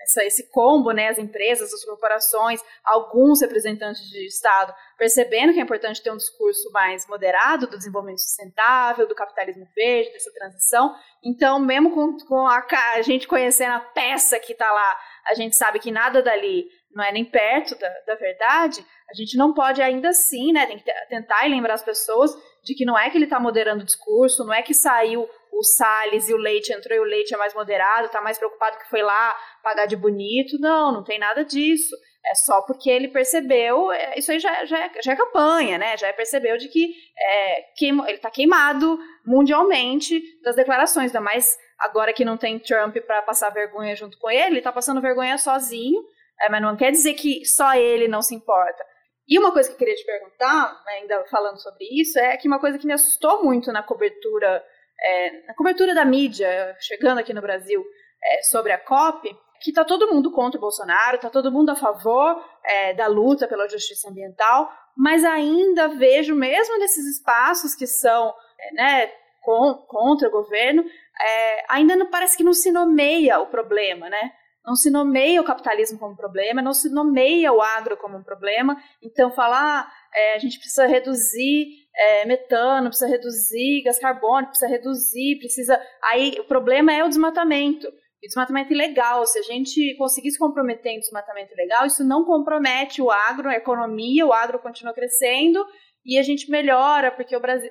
essa, esse combo, né, as empresas, as corporações, alguns representantes de Estado, percebendo que é importante ter um discurso mais moderado do desenvolvimento sustentável, do capitalismo verde, dessa transição. Então, mesmo com, com a, a gente conhecendo a peça que está lá, a gente sabe que nada dali não é nem perto da, da verdade, a gente não pode ainda assim, né, tem que tentar e lembrar as pessoas de que não é que ele está moderando o discurso, não é que saiu o Salles e o Leite, entrou e o Leite é mais moderado, está mais preocupado que foi lá pagar de bonito. Não, não tem nada disso. É só porque ele percebeu, é, isso aí já, já, é, já é campanha, né? Já percebeu de que é, ele está queimado mundialmente das declarações, ainda mais agora que não tem Trump para passar vergonha junto com ele, ele está passando vergonha sozinho, é, mas não quer dizer que só ele não se importa. E uma coisa que eu queria te perguntar, né, ainda falando sobre isso, é que uma coisa que me assustou muito na cobertura, é, na cobertura da mídia, chegando aqui no Brasil, é, sobre a COP, que está todo mundo contra o Bolsonaro, está todo mundo a favor é, da luta pela justiça ambiental, mas ainda vejo, mesmo nesses espaços que são é, né, com, contra o governo, é, ainda não parece que não se nomeia o problema, né? Não se nomeia o capitalismo como problema, não se nomeia o agro como um problema. Então, falar é, a gente precisa reduzir é, metano, precisa reduzir gás carbônico, precisa reduzir, precisa. Aí o problema é o desmatamento. E desmatamento ilegal. Se a gente conseguir se comprometer em desmatamento ilegal, isso não compromete o agro, a economia, o agro continua crescendo e a gente melhora, porque o Brasil.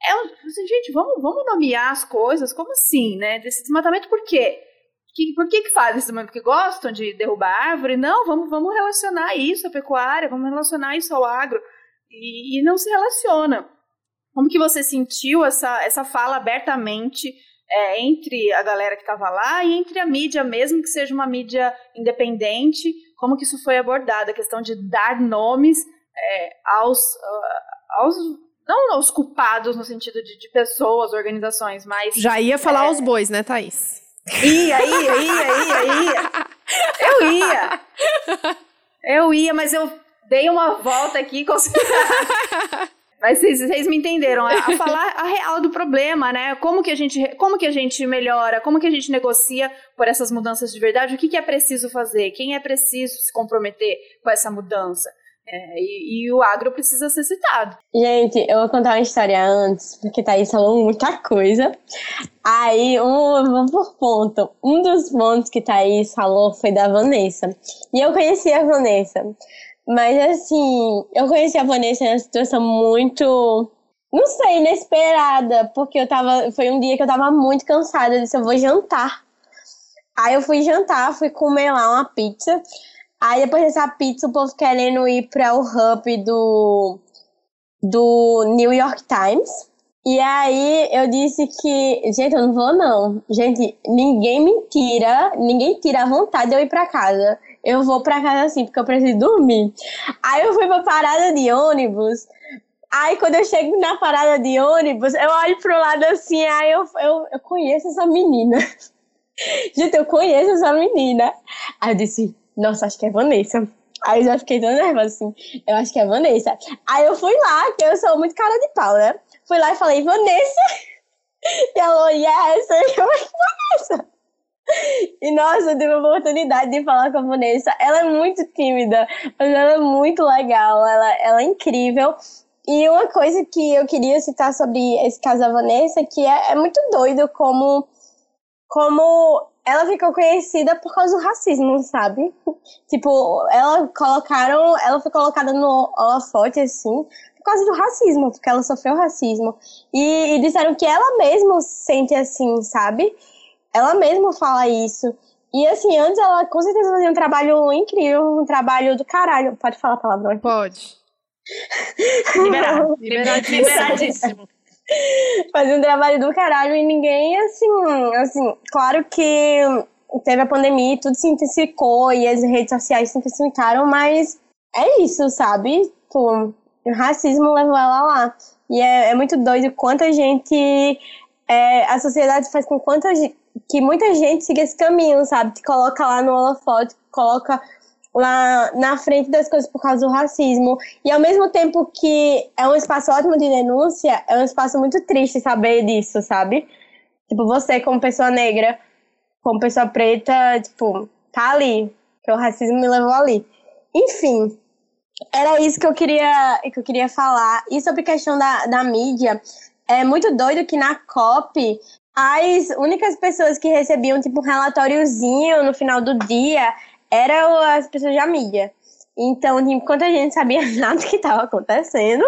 É, assim, gente, vamos, vamos nomear as coisas, como assim, né? Desse desmatamento por quê? Que, por que, que fazem isso também? Porque gostam de derrubar árvore? Não, vamos, vamos relacionar isso à pecuária, vamos relacionar isso ao agro. E, e não se relaciona. Como que você sentiu essa, essa fala abertamente é, entre a galera que estava lá e entre a mídia, mesmo que seja uma mídia independente? Como que isso foi abordado? A questão de dar nomes é, aos, uh, aos não aos culpados no sentido de, de pessoas, organizações, mas... Já ia falar é, aos bois, né, Thaís? Ia, ia, ia, ia, ia. Eu ia. Eu ia, mas eu dei uma volta aqui. Mas vocês, me entenderam, a falar a real do problema, né? Como que a gente, como que a gente melhora, como que a gente negocia por essas mudanças de verdade, o que, que é preciso fazer, quem é preciso se comprometer com essa mudança. É, e, e, o agro precisa ser citado. Gente, eu vou contar uma história antes, porque Thaís falou muita coisa. Aí, um, vamos por ponto. Um dos pontos que Thaís falou foi da Vanessa. E eu conheci a Vanessa. Mas, assim, eu conheci a Vanessa em uma situação muito não sei, inesperada, porque eu tava. Foi um dia que eu tava muito cansada, eu disse, eu vou jantar. Aí eu fui jantar, fui comer lá uma pizza. Aí depois dessa pizza, o povo querendo ir para o hub do, do New York Times. E aí eu disse que, gente, eu não vou não. Gente, ninguém me tira, ninguém tira a vontade de eu ir para casa. Eu vou para casa assim, porque eu preciso dormir. Aí eu fui pra parada de ônibus. Aí quando eu chego na parada de ônibus, eu olho pro lado assim, aí eu, eu, eu conheço essa menina. Gente, eu conheço essa menina. Aí eu disse, nossa, acho que é Vanessa. Aí eu já fiquei tão nervosa assim, eu acho que é Vanessa. Aí eu fui lá, que eu sou muito cara de pau, né? Fui lá e falei, Vanessa. E ela, yes, eu, Vanessa. E nossa, eu tive a oportunidade de falar com a Vanessa. Ela é muito tímida, mas ela é muito legal, ela, ela é incrível. E uma coisa que eu queria citar sobre esse caso da Vanessa, que é, é muito doido como, como ela ficou conhecida por causa do racismo, sabe? tipo, ela colocaram, ela foi colocada no holofote assim, por causa do racismo, porque ela sofreu racismo. E, e disseram que ela mesma sente assim, sabe? Ela mesma fala isso. E assim, antes ela com certeza fazia um trabalho incrível, um trabalho do caralho. Pode falar a palavra? Pode. Liberado. Liberadíssimo fazia um trabalho do caralho e ninguém, assim, assim, claro que teve a pandemia e tudo se intensificou e as redes sociais se intensificaram, mas é isso, sabe? Tipo, o racismo levou ela lá. E é, é muito doido quanta gente. É, a sociedade faz com quanta que muita gente siga esse caminho, sabe? Te coloca lá no holofote, coloca lá na frente das coisas por causa do racismo. E ao mesmo tempo que é um espaço ótimo de denúncia, é um espaço muito triste saber disso, sabe? Tipo, você como pessoa negra, como pessoa preta, tipo, tá ali. Que o racismo me levou ali. Enfim, era isso que eu queria, que eu queria falar. E sobre a questão da, da mídia, é muito doido que na COP as únicas pessoas que recebiam tipo um relatóriozinho no final do dia eram as pessoas da mídia. Então, enquanto a gente sabia nada que estava acontecendo,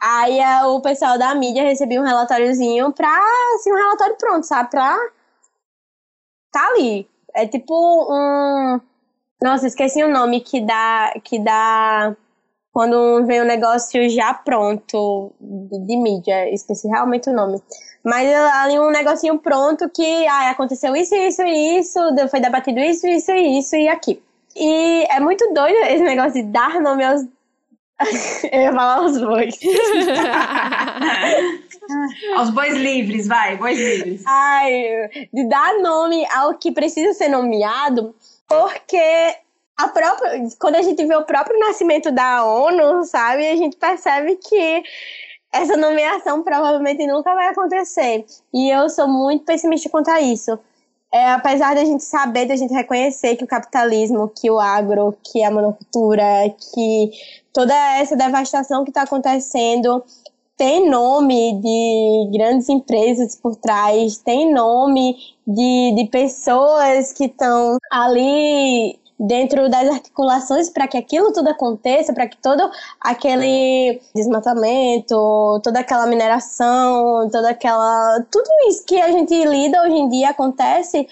aí o pessoal da mídia recebia um relatóriozinho pra, assim, um relatório pronto, sabe? Pra tá ali. É tipo um. Nossa, esqueci o nome que dá. Que dá quando vem um negócio já pronto de, de mídia. Esqueci realmente o nome. Mas ali um negocinho pronto que ah, aconteceu isso, isso e isso, foi debatido isso, isso e isso e aqui. E é muito doido esse negócio de dar nome aos. Eu ia falar aos bois. aos bois livres, vai, bois livres. Ai, de dar nome ao que precisa ser nomeado, porque a própria, quando a gente vê o próprio nascimento da ONU, sabe, a gente percebe que essa nomeação provavelmente nunca vai acontecer. E eu sou muito pessimista quanto a isso. É, apesar da gente saber, da gente reconhecer que o capitalismo, que o agro, que a monocultura, que toda essa devastação que está acontecendo tem nome de grandes empresas por trás, tem nome de, de pessoas que estão ali dentro das articulações para que aquilo tudo aconteça, para que todo aquele desmatamento, toda aquela mineração, toda aquela. Tudo isso que a gente lida hoje em dia acontece,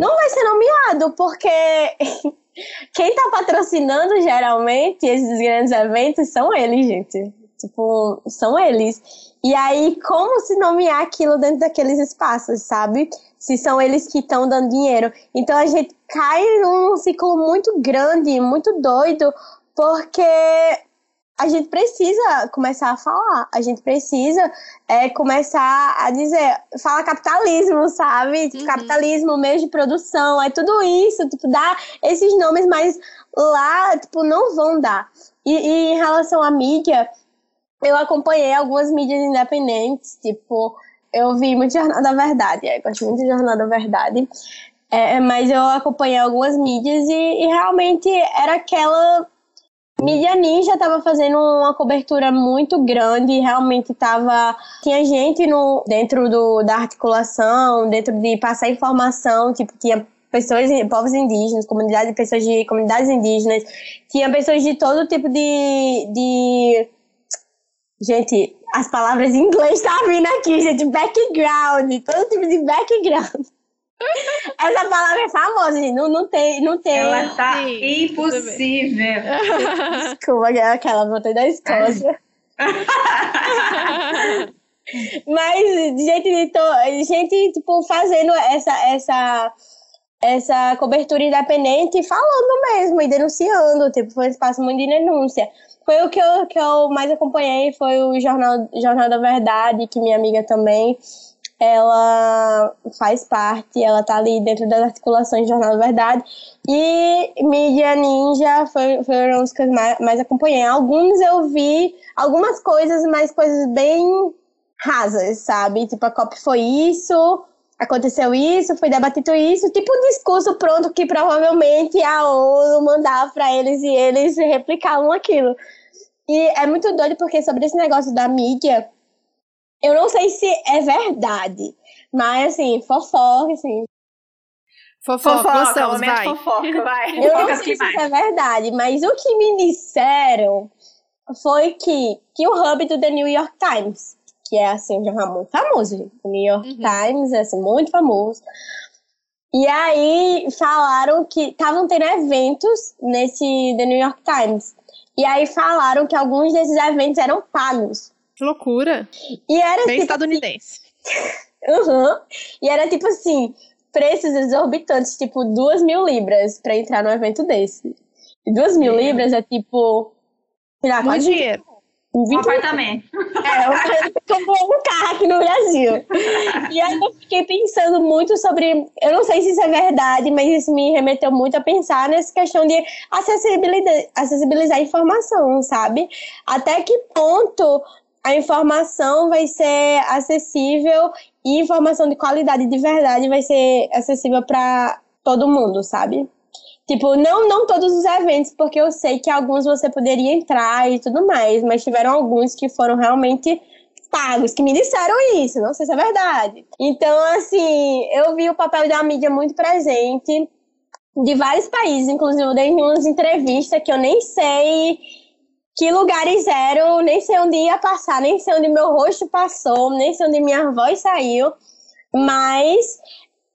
não vai ser nomeado, porque quem está patrocinando geralmente esses grandes eventos são eles, gente. Tipo, são eles. E aí, como se nomear aquilo dentro daqueles espaços, sabe? Se são eles que estão dando dinheiro. Então a gente cai num ciclo muito grande, muito doido, porque a gente precisa começar a falar, a gente precisa é, começar a dizer, fala capitalismo, sabe? Tipo, uhum. Capitalismo, meio de produção, é tudo isso, tipo, dá esses nomes, mas lá, tipo, não vão dar. E, e em relação à mídia, eu acompanhei algumas mídias independentes, tipo, eu vi muito Jornal da Verdade, eu gosto muito de Jornal da Verdade, é, mas eu acompanhei algumas mídias e, e realmente era aquela Mídia Ninja estava fazendo uma cobertura muito grande, realmente tava tinha gente no dentro do, da articulação, dentro de passar informação, tipo tinha pessoas, povos indígenas, comunidades, pessoas de comunidades indígenas, tinha pessoas de todo tipo de, de Gente, as palavras em inglês tá vindo aqui, gente. Background, todo tipo de background. Essa palavra é famosa, gente. Não, não tem. Não tem... Ela tá Sim, impossível. Desculpa, é aquela voltei da Escócia. Mas, gente, gente, tipo, fazendo essa, essa, essa cobertura independente e falando mesmo e denunciando. Tipo, foi um espaço muito de denúncia. Foi o que eu, que eu mais acompanhei, foi o Jornal, Jornal da Verdade, que minha amiga também, ela faz parte, ela tá ali dentro das articulações do Jornal da Verdade. E Mídia Ninja foi, foram os que eu mais, mais acompanhei. Alguns eu vi, algumas coisas, mas coisas bem rasas, sabe? Tipo, a COP foi isso, aconteceu isso, foi debatido isso, tipo um discurso pronto que provavelmente a ONU mandava para eles e eles replicavam aquilo. E é muito doido porque sobre esse negócio da mídia, eu não sei se é verdade, mas assim, fofoca, assim. Fofoca, fofoca gostamos, vai. Fofoca, vai. Eu não sei se isso é verdade, mas o que me disseram foi que, que o hub do The New York Times, que é assim, um jornal muito famoso, gente. o New York uhum. Times é assim, muito famoso. E aí falaram que estavam tendo eventos nesse The New York Times. E aí falaram que alguns desses eventos eram pagos. Que loucura. E era Bem tipo, estadunidense. uhum. E era tipo assim, preços exorbitantes, tipo duas mil libras para entrar num evento desse. E duas mil libras é tipo. Sei lá, quase dinheiro. Um, apartamento. É, comprou um carro aqui no Brasil. E aí eu fiquei pensando muito sobre. Eu não sei se isso é verdade, mas isso me remeteu muito a pensar nessa questão de acessibilidade, acessibilizar a informação, sabe? Até que ponto a informação vai ser acessível e informação de qualidade de verdade vai ser acessível para todo mundo, sabe? Tipo, não, não todos os eventos, porque eu sei que alguns você poderia entrar e tudo mais, mas tiveram alguns que foram realmente pagos, que me disseram isso, não sei se é verdade. Então, assim, eu vi o papel da mídia muito presente de vários países, inclusive eu dei umas entrevistas que eu nem sei que lugares eram, nem sei onde ia passar, nem sei onde meu rosto passou, nem sei onde minha voz saiu, mas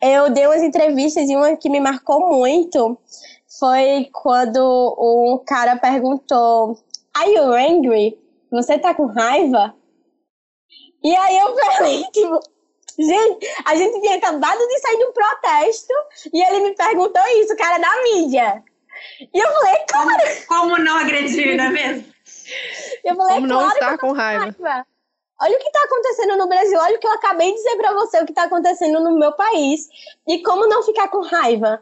eu dei umas entrevistas e uma que me marcou muito foi quando um cara perguntou: Are you angry? Você tá com raiva? E aí eu falei, tipo, gente, a gente tinha acabado de sair de um protesto e ele me perguntou isso, cara da mídia. E eu falei. Como, como não agredir, não é mesmo? Eu falei, como não estar com raiva. raiva. Olha o que está acontecendo no Brasil, olha o que eu acabei de dizer para você, o que está acontecendo no meu país. E como não ficar com raiva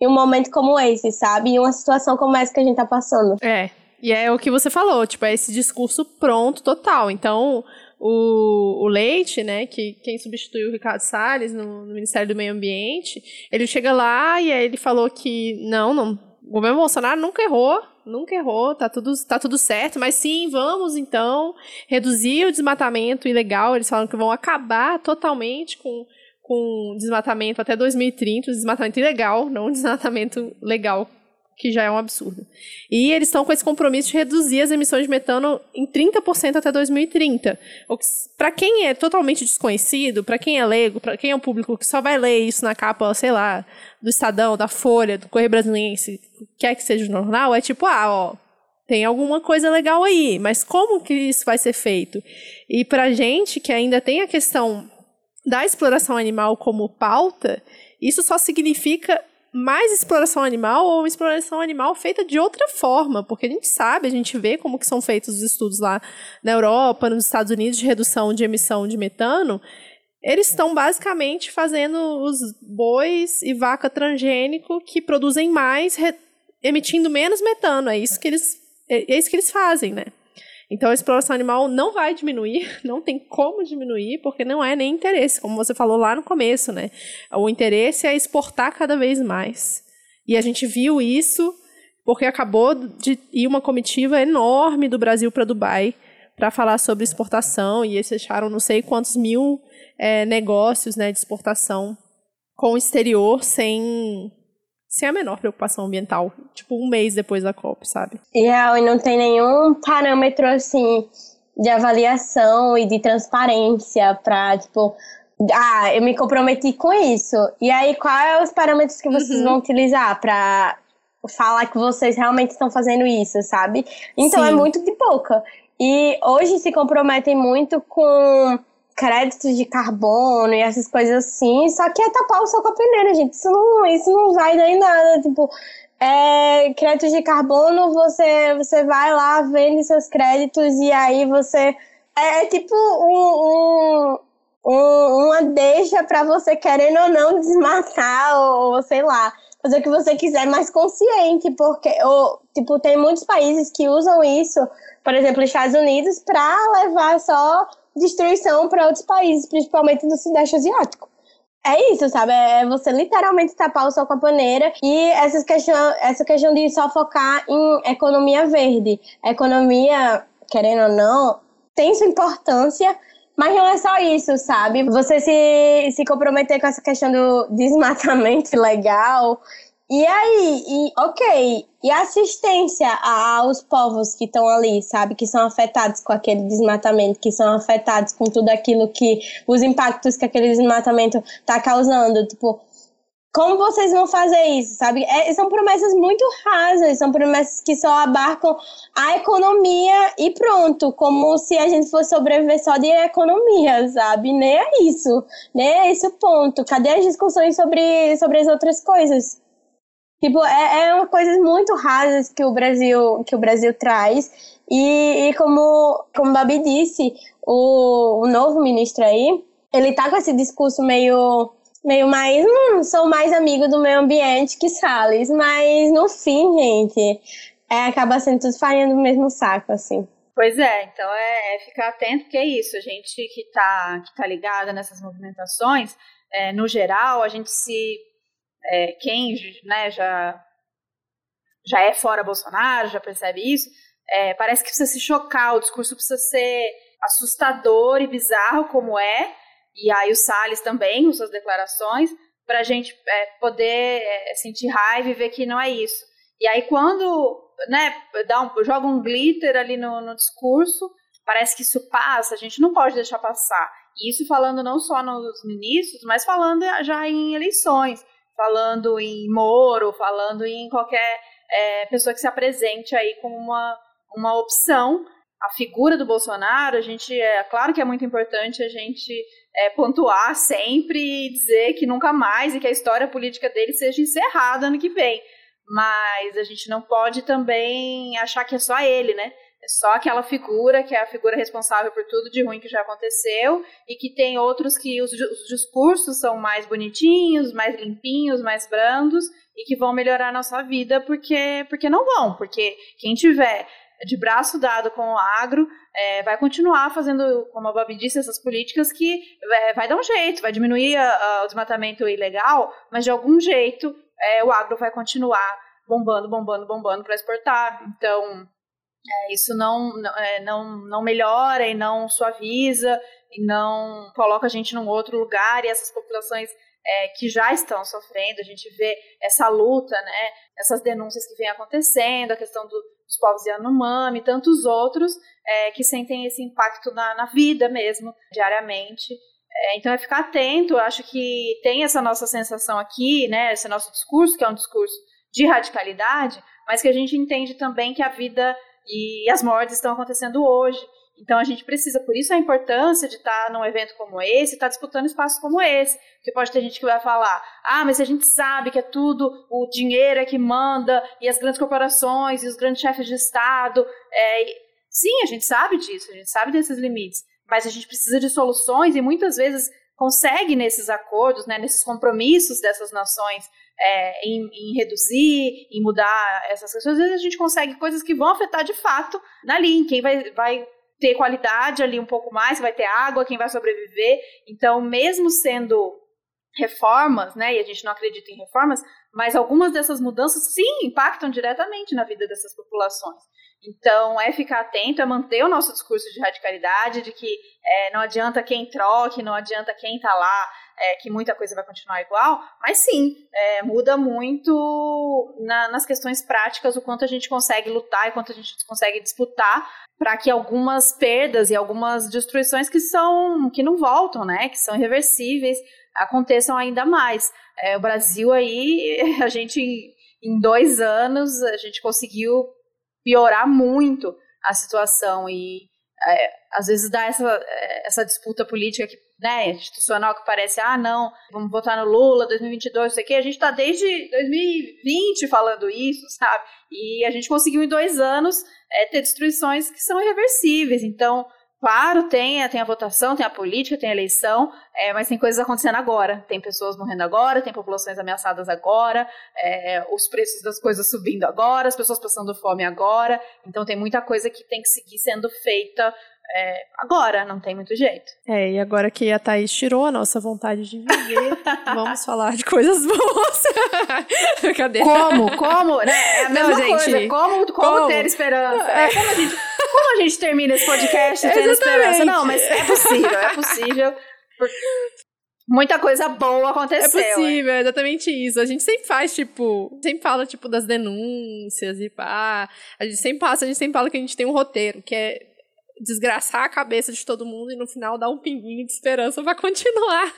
em um momento como esse, sabe? Em uma situação como essa que a gente está passando. É, e é o que você falou, tipo, é esse discurso pronto total. Então, o, o Leite, né, que quem substituiu o Ricardo Salles no, no Ministério do Meio Ambiente, ele chega lá e aí ele falou que não, não, o governo Bolsonaro nunca errou, nunca errou, tá tudo, tá tudo certo, mas sim, vamos então reduzir o desmatamento ilegal. Eles falam que vão acabar totalmente com, com desmatamento até 2030, o desmatamento ilegal, não o desmatamento legal, que já é um absurdo. E eles estão com esse compromisso de reduzir as emissões de metano em 30% até 2030. Para quem é totalmente desconhecido, para quem é leigo, para quem é um público que só vai ler isso na capa, sei lá, do Estadão, da Folha, do Correio Brasiliense, quer que seja o jornal, é tipo, ah, ó, tem alguma coisa legal aí, mas como que isso vai ser feito? E pra gente que ainda tem a questão da exploração animal como pauta, isso só significa mais exploração animal ou exploração animal feita de outra forma, porque a gente sabe, a gente vê como que são feitos os estudos lá na Europa, nos Estados Unidos de redução de emissão de metano, eles estão basicamente fazendo os bois e vaca transgênico que produzem mais, emitindo menos metano, é isso que eles é, é isso que eles fazem, né? Então a exploração animal não vai diminuir, não tem como diminuir, porque não é nem interesse, como você falou lá no começo, né? O interesse é exportar cada vez mais. E a gente viu isso porque acabou de ir uma comitiva enorme do Brasil para Dubai para falar sobre exportação e eles fecharam não sei quantos mil é, negócios né, de exportação com o exterior sem sem a menor preocupação ambiental, tipo um mês depois da COP, sabe? E real, e não tem nenhum parâmetro assim de avaliação e de transparência para tipo, ah, eu me comprometi com isso. E aí, quais são os parâmetros que vocês uhum. vão utilizar para falar que vocês realmente estão fazendo isso, sabe? Então é Sim. é muito de pouca. E hoje se comprometem muito com créditos de carbono e essas coisas assim, só que é tapar o sol com a peneira, gente. Isso não, isso não vai dar em nada. Tipo, é, créditos de carbono, você, você vai lá, vende seus créditos e aí você. É, é tipo um, um, um, uma deixa para você, querendo ou não, desmatar, ou, ou sei lá fazer o que você quiser mais consciente, porque ou, tipo, tem muitos países que usam isso, por exemplo, Estados Unidos, para levar só destruição para outros países, principalmente do Sudeste Asiático. É isso, sabe? É você literalmente tapar o sol com a paneira e essa questão, essa questão de só focar em economia verde. Economia, querendo ou não, tem sua importância, mas não é só isso, sabe? Você se, se comprometer com essa questão do desmatamento legal e aí, e, ok, e assistência aos povos que estão ali, sabe? Que são afetados com aquele desmatamento, que são afetados com tudo aquilo que. os impactos que aquele desmatamento está causando. Tipo, como vocês vão fazer isso, sabe? É, são promessas muito rasas, são promessas que só abarcam a economia e pronto, como se a gente fosse sobreviver só de economia, sabe? Nem é isso, nem é esse o ponto. Cadê as discussões sobre, sobre as outras coisas? Tipo, é, é uma coisas muito rasas que o Brasil que o Brasil traz E, e como, como Babi disse, o, o novo ministro aí, ele tá com esse discurso meio meio mais, hum, sou mais amigo do meio ambiente que Salles, mas no fim, gente, é, acaba sendo tudo farinha do mesmo saco, assim. Pois é, então é, é, ficar atento, que é isso, a gente que está que tá ligada nessas movimentações, é, no geral, a gente se, é, quem né, já, já é fora Bolsonaro, já percebe isso, é, parece que precisa se chocar, o discurso precisa ser assustador e bizarro como é, e aí o Salles também, com suas declarações, para a gente é, poder é, sentir raiva e ver que não é isso. E aí quando né, dá um, joga um glitter ali no, no discurso, parece que isso passa, a gente não pode deixar passar. E isso falando não só nos ministros, mas falando já em eleições, falando em Moro, falando em qualquer é, pessoa que se apresente aí como uma, uma opção. A figura do Bolsonaro, a gente é claro que é muito importante a gente é, pontuar sempre e dizer que nunca mais e que a história política dele seja encerrada ano que vem. Mas a gente não pode também achar que é só ele, né? É só aquela figura que é a figura responsável por tudo de ruim que já aconteceu e que tem outros que os, os discursos são mais bonitinhos, mais limpinhos, mais brandos e que vão melhorar a nossa vida porque, porque não vão, porque quem tiver de braço dado com o agro é, vai continuar fazendo, como a Bob disse, essas políticas que é, vai dar um jeito, vai diminuir a, a, o desmatamento ilegal, mas de algum jeito é, o agro vai continuar bombando, bombando, bombando para exportar. Então, é, isso não, é, não, não melhora e não suaviza e não coloca a gente num outro lugar e essas populações é, que já estão sofrendo, a gente vê essa luta, né, essas denúncias que vem acontecendo, a questão do, dos povos Yanomami e tantos outros é, que sentem esse impacto na, na vida mesmo, diariamente. É, então é ficar atento, eu acho que tem essa nossa sensação aqui, né, esse nosso discurso, que é um discurso de radicalidade, mas que a gente entende também que a vida e as mortes estão acontecendo hoje. Então a gente precisa, por isso a importância de estar num evento como esse, estar disputando espaços como esse. Porque pode ter gente que vai falar: ah, mas a gente sabe que é tudo o dinheiro é que manda, e as grandes corporações, e os grandes chefes de Estado. É... Sim, a gente sabe disso, a gente sabe desses limites. Mas a gente precisa de soluções e muitas vezes consegue nesses acordos, né, nesses compromissos dessas nações é, em, em, reduzir, em mudar essas questões, às vezes a gente consegue coisas que vão afetar de fato ali, em quem vai, vai ter qualidade ali um pouco mais, vai ter água, quem vai sobreviver. Então, mesmo sendo reformas, né, e a gente não acredita em reformas, mas algumas dessas mudanças sim impactam diretamente na vida dessas populações. Então, é ficar atento, é manter o nosso discurso de radicalidade, de que é, não adianta quem troque, não adianta quem está lá, é, que muita coisa vai continuar igual, mas sim, é, muda muito na, nas questões práticas o quanto a gente consegue lutar e quanto a gente consegue disputar para que algumas perdas e algumas destruições que são que não voltam, né, que são irreversíveis, aconteçam ainda mais. É, o Brasil aí, a gente em dois anos a gente conseguiu piorar muito a situação e é, às vezes dá essa, é, essa disputa política que, né, institucional que parece, ah, não, vamos votar no Lula, 2022, não sei o quê. A gente está desde 2020 falando isso, sabe? E a gente conseguiu em dois anos é, ter destruições que são irreversíveis. Então, Claro, tem, tem a votação, tem a política, tem a eleição, é, mas tem coisas acontecendo agora. Tem pessoas morrendo agora, tem populações ameaçadas agora, é, os preços das coisas subindo agora, as pessoas passando fome agora. Então tem muita coisa que tem que seguir sendo feita é, agora, não tem muito jeito. É, e agora que a Thaís tirou a nossa vontade de viver, vamos falar de coisas boas. Cadê? Como? Como? Né? É a mesma não, gente, coisa. Como, como, como, ter esperança? É. é. Como, a gente, como a gente termina esse podcast tendo esperança? Não, mas é possível, é possível. Muita coisa boa aconteceu. É possível, é exatamente isso. A gente sempre faz, tipo, sempre fala, tipo, das denúncias e pá. A gente sempre passa, a gente sempre fala que a gente tem um roteiro, que é desgraçar a cabeça de todo mundo e no final dar um pinguinho de esperança para continuar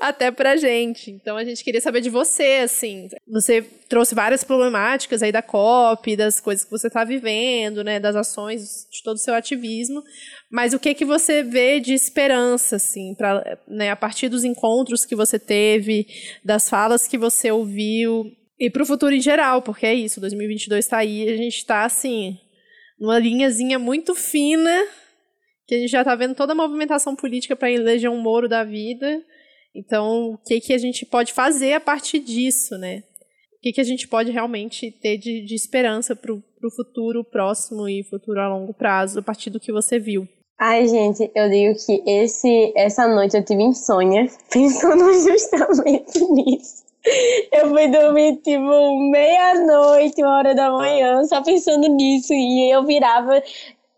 até pra gente. Então a gente queria saber de você, assim. Você trouxe várias problemáticas aí da COP, das coisas que você tá vivendo, né, das ações, de todo o seu ativismo. Mas o que que você vê de esperança, assim, pra, né, a partir dos encontros que você teve, das falas que você ouviu e pro futuro em geral, porque é isso, 2022 tá aí, a gente tá assim, numa linhazinha muito fina, que a gente já está vendo toda a movimentação política para eleger um Moro da vida. Então, o que, que a gente pode fazer a partir disso, né? O que, que a gente pode realmente ter de, de esperança para o futuro próximo e futuro a longo prazo, a partir do que você viu? Ai, gente, eu digo que esse, essa noite eu tive insônia pensando justamente nisso. Eu fui dormir tipo meia-noite, uma hora da manhã, só pensando nisso. E eu virava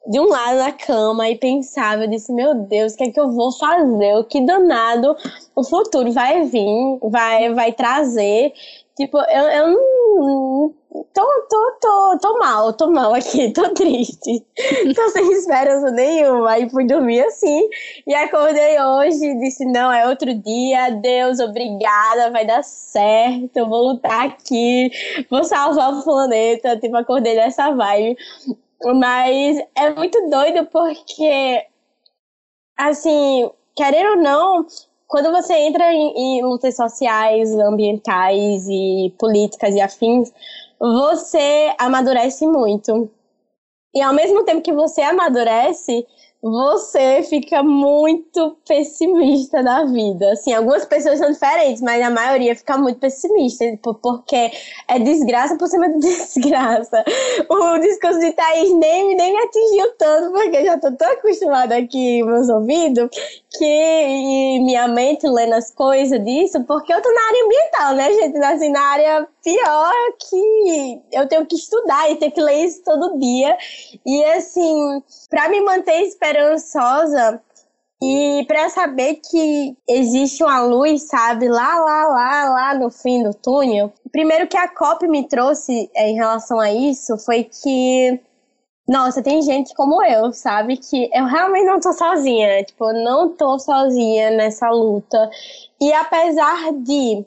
de um lado da cama e pensava, eu disse, meu Deus, o que é que eu vou fazer? Que danado o futuro vai vir, vai, vai trazer. Tipo, eu, eu não. Tô, tô, tô, tô mal, tô mal aqui, tô triste. tô sem esperança nenhuma. Aí fui dormir assim. E acordei hoje e disse: não, é outro dia. Deus, obrigada, vai dar certo. Eu vou lutar aqui, vou salvar o planeta. Tipo, acordei nessa vibe. Mas é muito doido porque, assim, querendo ou não, quando você entra em, em lutas sociais, ambientais e políticas e afins, você amadurece muito. E ao mesmo tempo que você amadurece, você fica muito pessimista da vida. Assim, algumas pessoas são diferentes, mas a maioria fica muito pessimista, tipo, porque é desgraça por cima de desgraça. O discurso de Thaís nem, nem me atingiu tanto, porque eu já tô tão acostumada aqui meus ouvidos, que minha mente lendo as coisas disso, porque eu tô na área ambiental, né, gente? Assim, na área pior que eu tenho que estudar e ter que ler isso todo dia. E assim, para me manter esperançosa e para saber que existe uma luz, sabe, lá, lá, lá, lá no fim do túnel. Primeiro que a COP me trouxe é, em relação a isso foi que nossa, tem gente como eu, sabe? Que eu realmente não tô sozinha. Tipo, eu não tô sozinha nessa luta. E apesar de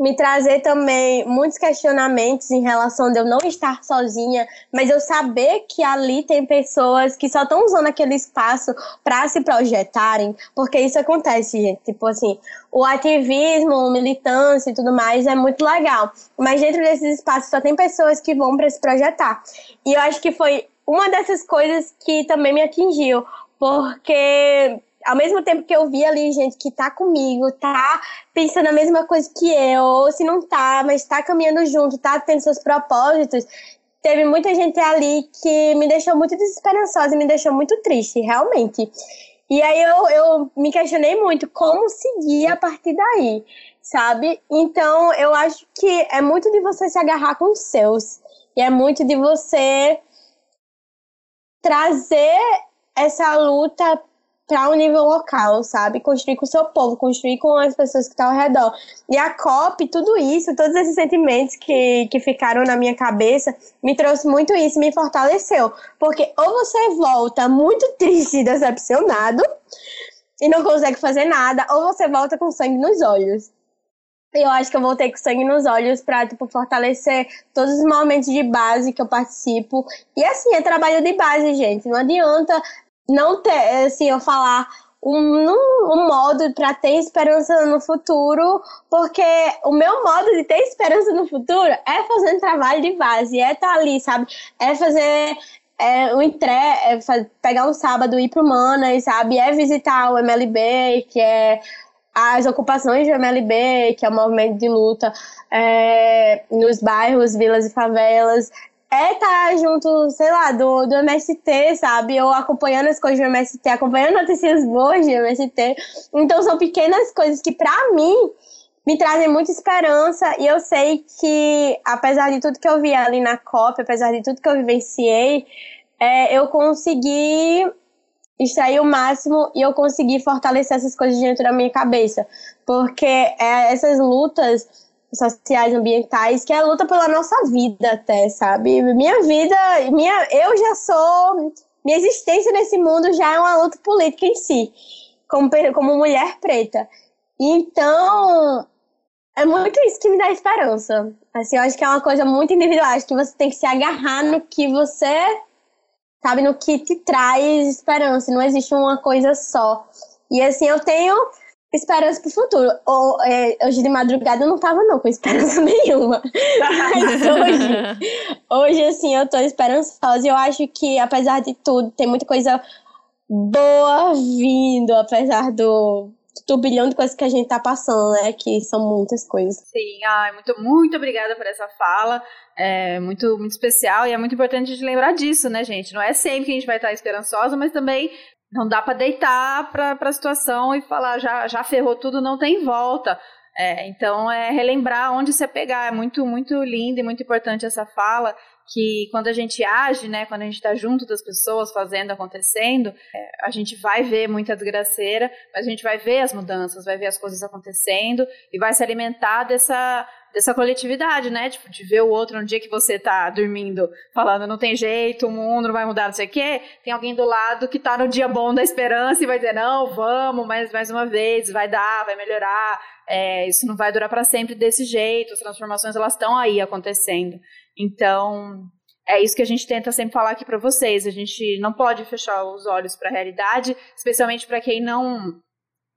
me trazer também muitos questionamentos em relação de eu não estar sozinha, mas eu saber que ali tem pessoas que só estão usando aquele espaço para se projetarem, porque isso acontece, gente. Tipo assim, o ativismo, militância e tudo mais é muito legal, mas dentro desses espaços só tem pessoas que vão para se projetar. E eu acho que foi uma dessas coisas que também me atingiu, porque ao mesmo tempo que eu vi ali gente que tá comigo, tá pensando a mesma coisa que eu, ou se não tá, mas tá caminhando junto, tá tendo seus propósitos, teve muita gente ali que me deixou muito desesperançosa e me deixou muito triste, realmente. E aí eu, eu me questionei muito como seguir a partir daí, sabe? Então eu acho que é muito de você se agarrar com os seus. E é muito de você trazer essa luta para o um nível local, sabe? Construir com o seu povo, construir com as pessoas que estão ao redor. E a COP, tudo isso, todos esses sentimentos que, que ficaram na minha cabeça, me trouxe muito isso, me fortaleceu. Porque ou você volta muito triste e decepcionado e não consegue fazer nada, ou você volta com sangue nos olhos. Eu acho que eu voltei com sangue nos olhos pra, tipo, fortalecer todos os momentos de base que eu participo. E assim, é trabalho de base, gente. Não adianta não ter, assim, eu falar um, um modo para ter esperança no futuro, porque o meu modo de ter esperança no futuro é fazer um trabalho de base, é estar tá ali, sabe? É fazer é, entre, é pegar um sábado e ir pro Manas, sabe? É visitar o MLB, que é as ocupações do MLB, que é o movimento de luta é, nos bairros, vilas e favelas, é estar tá junto, sei lá, do, do MST, sabe? Ou acompanhando as coisas do MST, acompanhando notícias boas do MST. Então são pequenas coisas que, para mim, me trazem muita esperança. E eu sei que, apesar de tudo que eu vi ali na COP, apesar de tudo que eu vivenciei, é, eu consegui extrair o máximo e eu consegui fortalecer essas coisas dentro da minha cabeça. Porque é, essas lutas sociais, ambientais, que é a luta pela nossa vida até, sabe? Minha vida, minha, eu já sou, minha existência nesse mundo já é uma luta política em si, como, como mulher preta. Então, é muito isso que me dá esperança. Assim, eu acho que é uma coisa muito individual, acho que você tem que se agarrar no que você, sabe, no que te traz esperança, não existe uma coisa só. E assim, eu tenho esperança pro futuro. Ou, é, hoje de madrugada eu não tava não com esperança nenhuma. Mas hoje, hoje, assim, eu tô esperançosa e eu acho que, apesar de tudo, tem muita coisa boa vindo, apesar do turbilhão de coisas que a gente tá passando, né? Que são muitas coisas. Sim, ai, muito, muito obrigada por essa fala. É muito, muito especial e é muito importante a gente lembrar disso, né, gente? Não é sempre que a gente vai estar esperançosa, mas também não dá para deitar para a situação e falar já, já ferrou tudo, não tem volta. É, então é relembrar onde se pegar. É muito, muito lindo e muito importante essa fala que quando a gente age, né, quando a gente está junto das pessoas, fazendo, acontecendo, é, a gente vai ver muita desgraceira, mas a gente vai ver as mudanças, vai ver as coisas acontecendo e vai se alimentar dessa dessa coletividade, né? Tipo, de ver o outro no dia que você tá dormindo, falando não tem jeito, o mundo não vai mudar, não sei o quê. Tem alguém do lado que tá no dia bom da esperança e vai dizer, não, vamos, mais, mais uma vez, vai dar, vai melhorar. É, isso não vai durar para sempre desse jeito, as transformações elas estão aí acontecendo. Então, é isso que a gente tenta sempre falar aqui para vocês. A gente não pode fechar os olhos para a realidade, especialmente para quem não.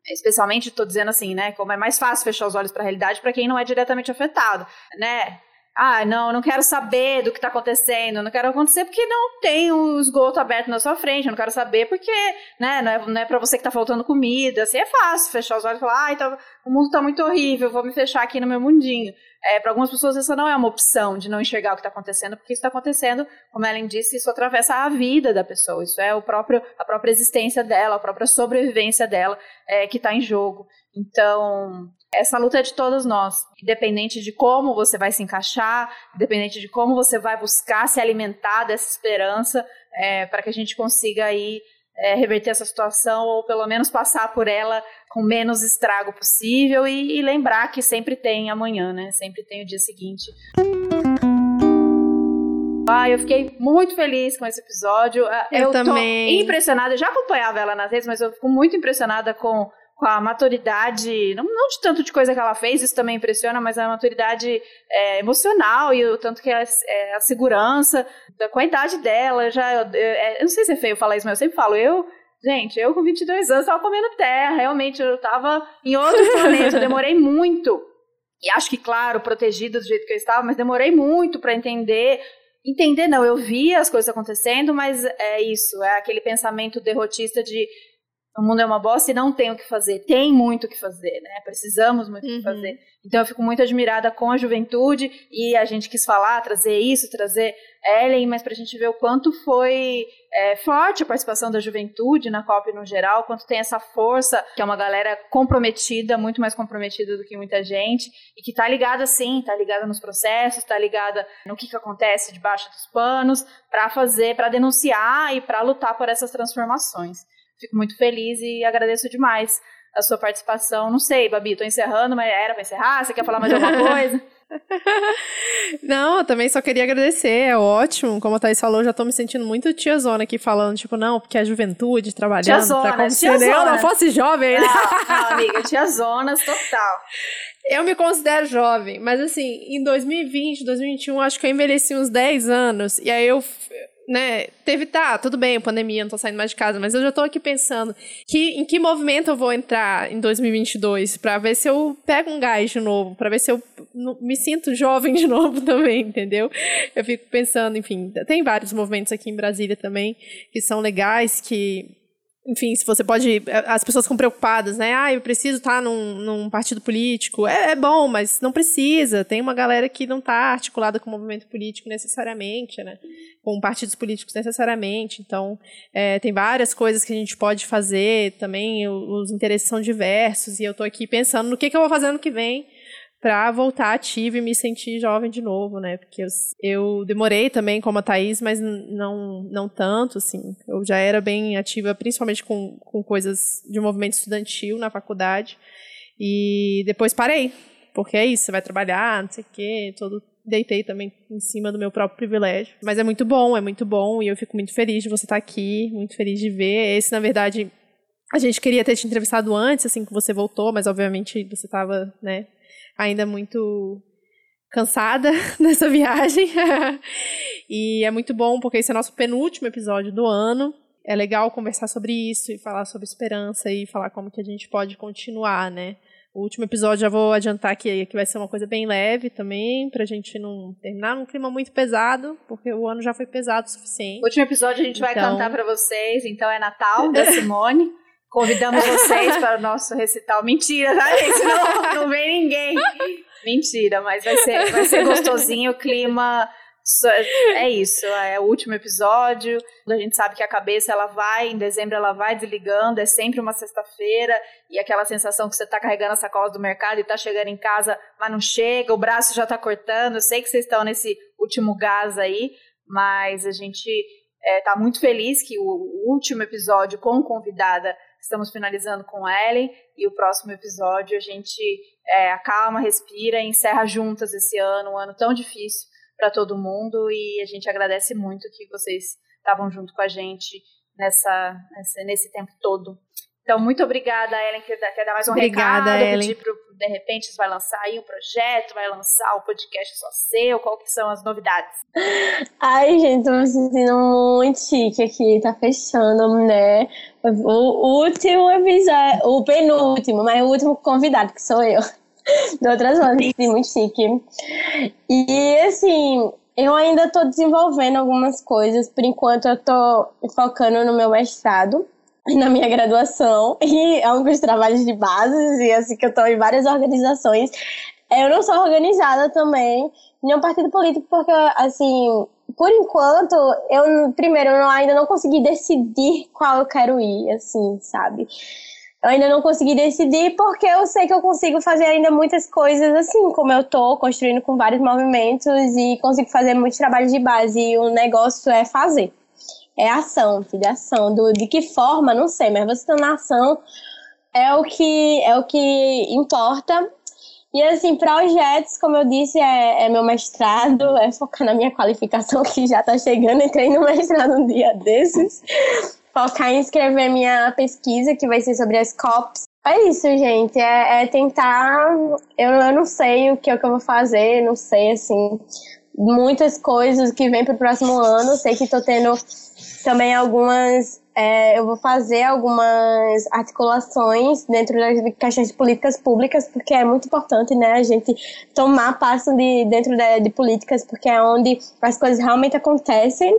Especialmente, estou dizendo assim, né? Como é mais fácil fechar os olhos para a realidade para quem não é diretamente afetado, né? Ah, não, não quero saber do que está acontecendo, não quero acontecer porque não tem o esgoto aberto na sua frente, não quero saber porque, né, não é, é para você que está faltando comida, assim, é fácil fechar os olhos e falar, ah, então, o mundo está muito horrível, vou me fechar aqui no meu mundinho. É, para algumas pessoas essa não é uma opção de não enxergar o que está acontecendo, porque isso está acontecendo, como Ellen disse, isso atravessa a vida da pessoa, isso é o próprio, a própria existência dela, a própria sobrevivência dela é, que está em jogo. Então, essa luta é de todos nós, independente de como você vai se encaixar, independente de como você vai buscar se alimentar dessa esperança, é, para que a gente consiga aí é, reverter essa situação ou pelo menos passar por ela com menos estrago possível e, e, lembrar que sempre tem amanhã, né? Sempre tem o dia seguinte. Ah, eu fiquei muito feliz com esse episódio. Ah, eu, eu também. tô impressionada, eu já acompanhava ela nas redes, mas eu fico muito impressionada com com a maturidade, não, não de tanto de coisa que ela fez, isso também impressiona, mas a maturidade é, emocional e o tanto que é, é, a segurança, da, com a idade dela, já, eu, é, eu, não sei se é feio falar isso, mas eu sempre falo, eu, gente, eu com 22 anos tava comendo terra, realmente, eu tava em outro planeta, eu demorei muito, e acho que, claro, protegida do jeito que eu estava, mas demorei muito para entender. Entender não, eu vi as coisas acontecendo, mas é isso, é aquele pensamento derrotista de o mundo é uma bosta e não tem o que fazer. Tem muito o que fazer, né? Precisamos muito o uhum. que fazer. Então eu fico muito admirada com a juventude e a gente quis falar, trazer isso, trazer Ellen, mas para a gente ver o quanto foi é, forte a participação da juventude na COP no geral, quanto tem essa força, que é uma galera comprometida, muito mais comprometida do que muita gente, e que está ligada sim, está ligada nos processos, está ligada no que, que acontece debaixo dos panos, para fazer, para denunciar e para lutar por essas transformações. Fico muito feliz e agradeço demais a sua participação. Não sei, Babi, tô encerrando, mas era para encerrar? Você quer falar mais alguma coisa? não, eu também só queria agradecer, é ótimo. Como a Thaís falou, já tô me sentindo muito tiazona aqui falando, tipo, não, porque a juventude trabalhando tiazona, pra como se eu não fosse jovem. Não, não amiga, tiazonas total. Eu me considero jovem, mas assim, em 2020, 2021, acho que eu envelheci uns 10 anos, e aí eu né, teve, tá, tudo bem, pandemia, não tô saindo mais de casa, mas eu já tô aqui pensando que em que movimento eu vou entrar em 2022 para ver se eu pego um gás de novo, para ver se eu me sinto jovem de novo também, entendeu? Eu fico pensando, enfim, tem vários movimentos aqui em Brasília também que são legais, que enfim, se você pode. As pessoas ficam preocupadas, né? Ah, eu preciso estar num, num partido político. É, é, bom, mas não precisa. Tem uma galera que não está articulada com o movimento político necessariamente, né? Com partidos políticos necessariamente. Então, é, tem várias coisas que a gente pode fazer também. Os interesses são diversos. E eu estou aqui pensando no que, que eu vou fazer ano que vem para voltar ativa e me sentir jovem de novo, né? Porque eu, eu, demorei também como a Thaís, mas não, não tanto, assim. Eu já era bem ativa, principalmente com, com coisas de movimento estudantil na faculdade. E depois parei, porque é isso, você vai trabalhar, não sei o quê, todo deitei também em cima do meu próprio privilégio. Mas é muito bom, é muito bom e eu fico muito feliz de você estar aqui, muito feliz de ver. Esse, na verdade, a gente queria ter te entrevistado antes, assim que você voltou, mas obviamente você estava, né, ainda muito cansada nessa viagem. e é muito bom porque esse é nosso penúltimo episódio do ano. é legal conversar sobre isso e falar sobre esperança e falar como que a gente pode continuar, né? O último episódio já vou adiantar que, que vai ser uma coisa bem leve também, pra gente não terminar num clima muito pesado, porque o ano já foi pesado o suficiente. O último episódio a gente então... vai cantar para vocês, então é Natal, da Simone. Convidamos vocês para o nosso recital. Mentira, tá, gente? Não, não vem ninguém. Mentira, mas vai ser, vai ser gostosinho o clima é isso, é o último episódio. A gente sabe que a cabeça ela vai, em dezembro ela vai desligando, é sempre uma sexta-feira, e aquela sensação que você está carregando a sacola do mercado e está chegando em casa, mas não chega, o braço já está cortando. Eu sei que vocês estão nesse último gás aí, mas a gente está é, muito feliz que o último episódio com convidada estamos finalizando com Ellen, e o próximo episódio a gente é, acalma, respira e encerra juntas esse ano, um ano tão difícil para todo mundo e a gente agradece muito que vocês estavam junto com a gente nessa, nesse tempo todo. Então, muito obrigada, Ellen, quer dar, quer dar mais um obrigada, recado? Ellen. Pro, de repente, você vai lançar aí um projeto, vai lançar o podcast só seu, qual que são as novidades? Ai, gente, tô me sentindo muito chique aqui, tá fechando, né? O último episódio, o penúltimo, mas o último convidado, que sou eu de outras assim, muito chique. E assim, eu ainda estou desenvolvendo algumas coisas. Por enquanto, eu estou focando no meu mestrado, na minha graduação e alguns trabalhos de base, e assim que eu estou em várias organizações. Eu não sou organizada também nenhum partido político, porque, assim, por enquanto, eu, primeiro, eu ainda não consegui decidir qual eu quero ir, assim, sabe? Eu ainda não consegui decidir porque eu sei que eu consigo fazer ainda muitas coisas assim, como eu tô construindo com vários movimentos e consigo fazer muitos trabalhos de base. E o negócio é fazer. É ação, filho, é ação. Do, de que forma, não sei, mas você estando na ação é o que é o que importa. E assim, projetos, como eu disse, é, é meu mestrado, é focar na minha qualificação que já tá chegando. Entrei no mestrado um dia desses focar em escrever minha pesquisa, que vai ser sobre as COPs. É isso, gente. É, é tentar. Eu, eu não sei o que, é que eu vou fazer, não sei, assim. Muitas coisas que vem para o próximo ano. Sei que estou tendo também algumas. É, eu vou fazer algumas articulações dentro das questões de políticas públicas, porque é muito importante, né, a gente tomar passo de, dentro de, de políticas, porque é onde as coisas realmente acontecem.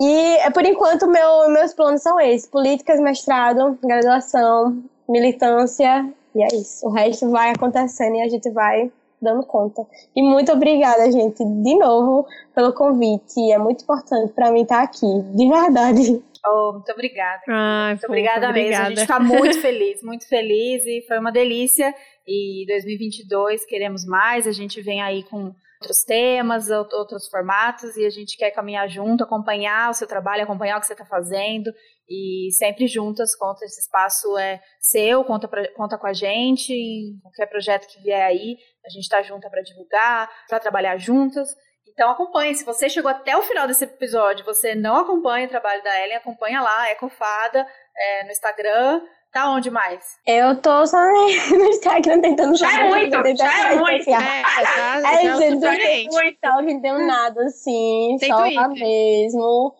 E, é, por enquanto, meu, meus planos são esses: políticas, mestrado, graduação, militância, e é isso. O resto vai acontecendo e a gente vai dando conta. E muito obrigada, gente, de novo, pelo convite. É muito importante para mim estar aqui, de verdade. Oh, muito obrigada. Ai, muito obrigada mesmo. Obrigada. A gente está muito feliz, muito feliz e foi uma delícia. E 2022 queremos mais. A gente vem aí com outros temas, outros formatos, e a gente quer caminhar junto, acompanhar o seu trabalho, acompanhar o que você está fazendo, e sempre juntas, conta esse espaço é seu, conta, pra, conta com a gente, em qualquer projeto que vier aí, a gente está junto para divulgar, para trabalhar juntas. Então acompanhe, se você chegou até o final desse episódio, você não acompanha o trabalho da Ellen, acompanha lá, Ecofada, é, no Instagram, Tá onde mais? Eu tô só no Instagram tentando Já é muito, já é muito. É, tá, é, é gente, não muito. Tem nada assim, tem só Twitter. lá mesmo.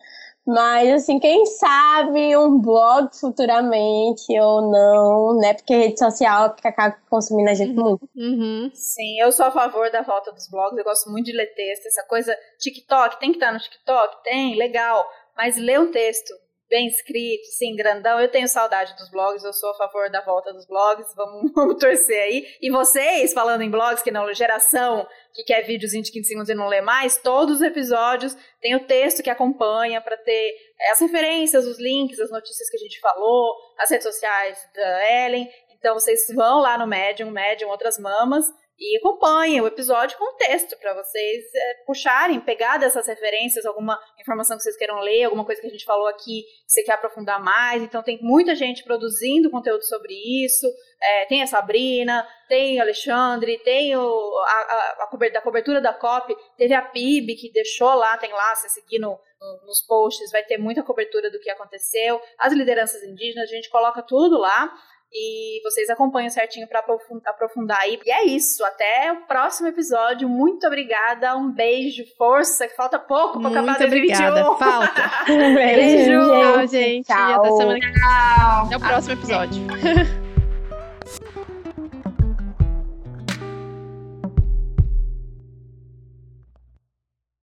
Mas, assim, quem sabe um blog futuramente ou não, né? Porque rede social acaba consumindo a gente uhum. muito. Uhum. Sim, eu sou a favor da volta dos blogs. Eu gosto muito de ler texto. Essa coisa, TikTok, tem que estar no TikTok? Tem, legal. Mas ler um texto bem escrito, sim, grandão. Eu tenho saudade dos blogs, eu sou a favor da volta dos blogs, vamos, vamos torcer aí. E vocês, falando em blogs, que não, geração que quer vídeos de 15 segundos e não lê mais, todos os episódios tem o texto que acompanha para ter as referências, os links, as notícias que a gente falou, as redes sociais da Ellen. Então vocês vão lá no Medium, Medium Outras Mamas, e acompanhem o episódio com texto para vocês é, puxarem, pegar dessas referências alguma informação que vocês queiram ler, alguma coisa que a gente falou aqui que você quer aprofundar mais. Então tem muita gente produzindo conteúdo sobre isso. É, tem a Sabrina, tem o Alexandre, tem o, a, a, a cobertura, da COP, teve a PIB que deixou lá, tem lá, se seguir no, no, nos posts, vai ter muita cobertura do que aconteceu. As lideranças indígenas, a gente coloca tudo lá. E vocês acompanham certinho para aprofundar aí. E é isso. Até o próximo episódio. Muito obrigada. Um beijo, força, que falta pouco para acabar obrigada. Falta. Um beijo, beijo. gente. Tchau, gente. Tchau. Até semana que vem. Até o próximo episódio.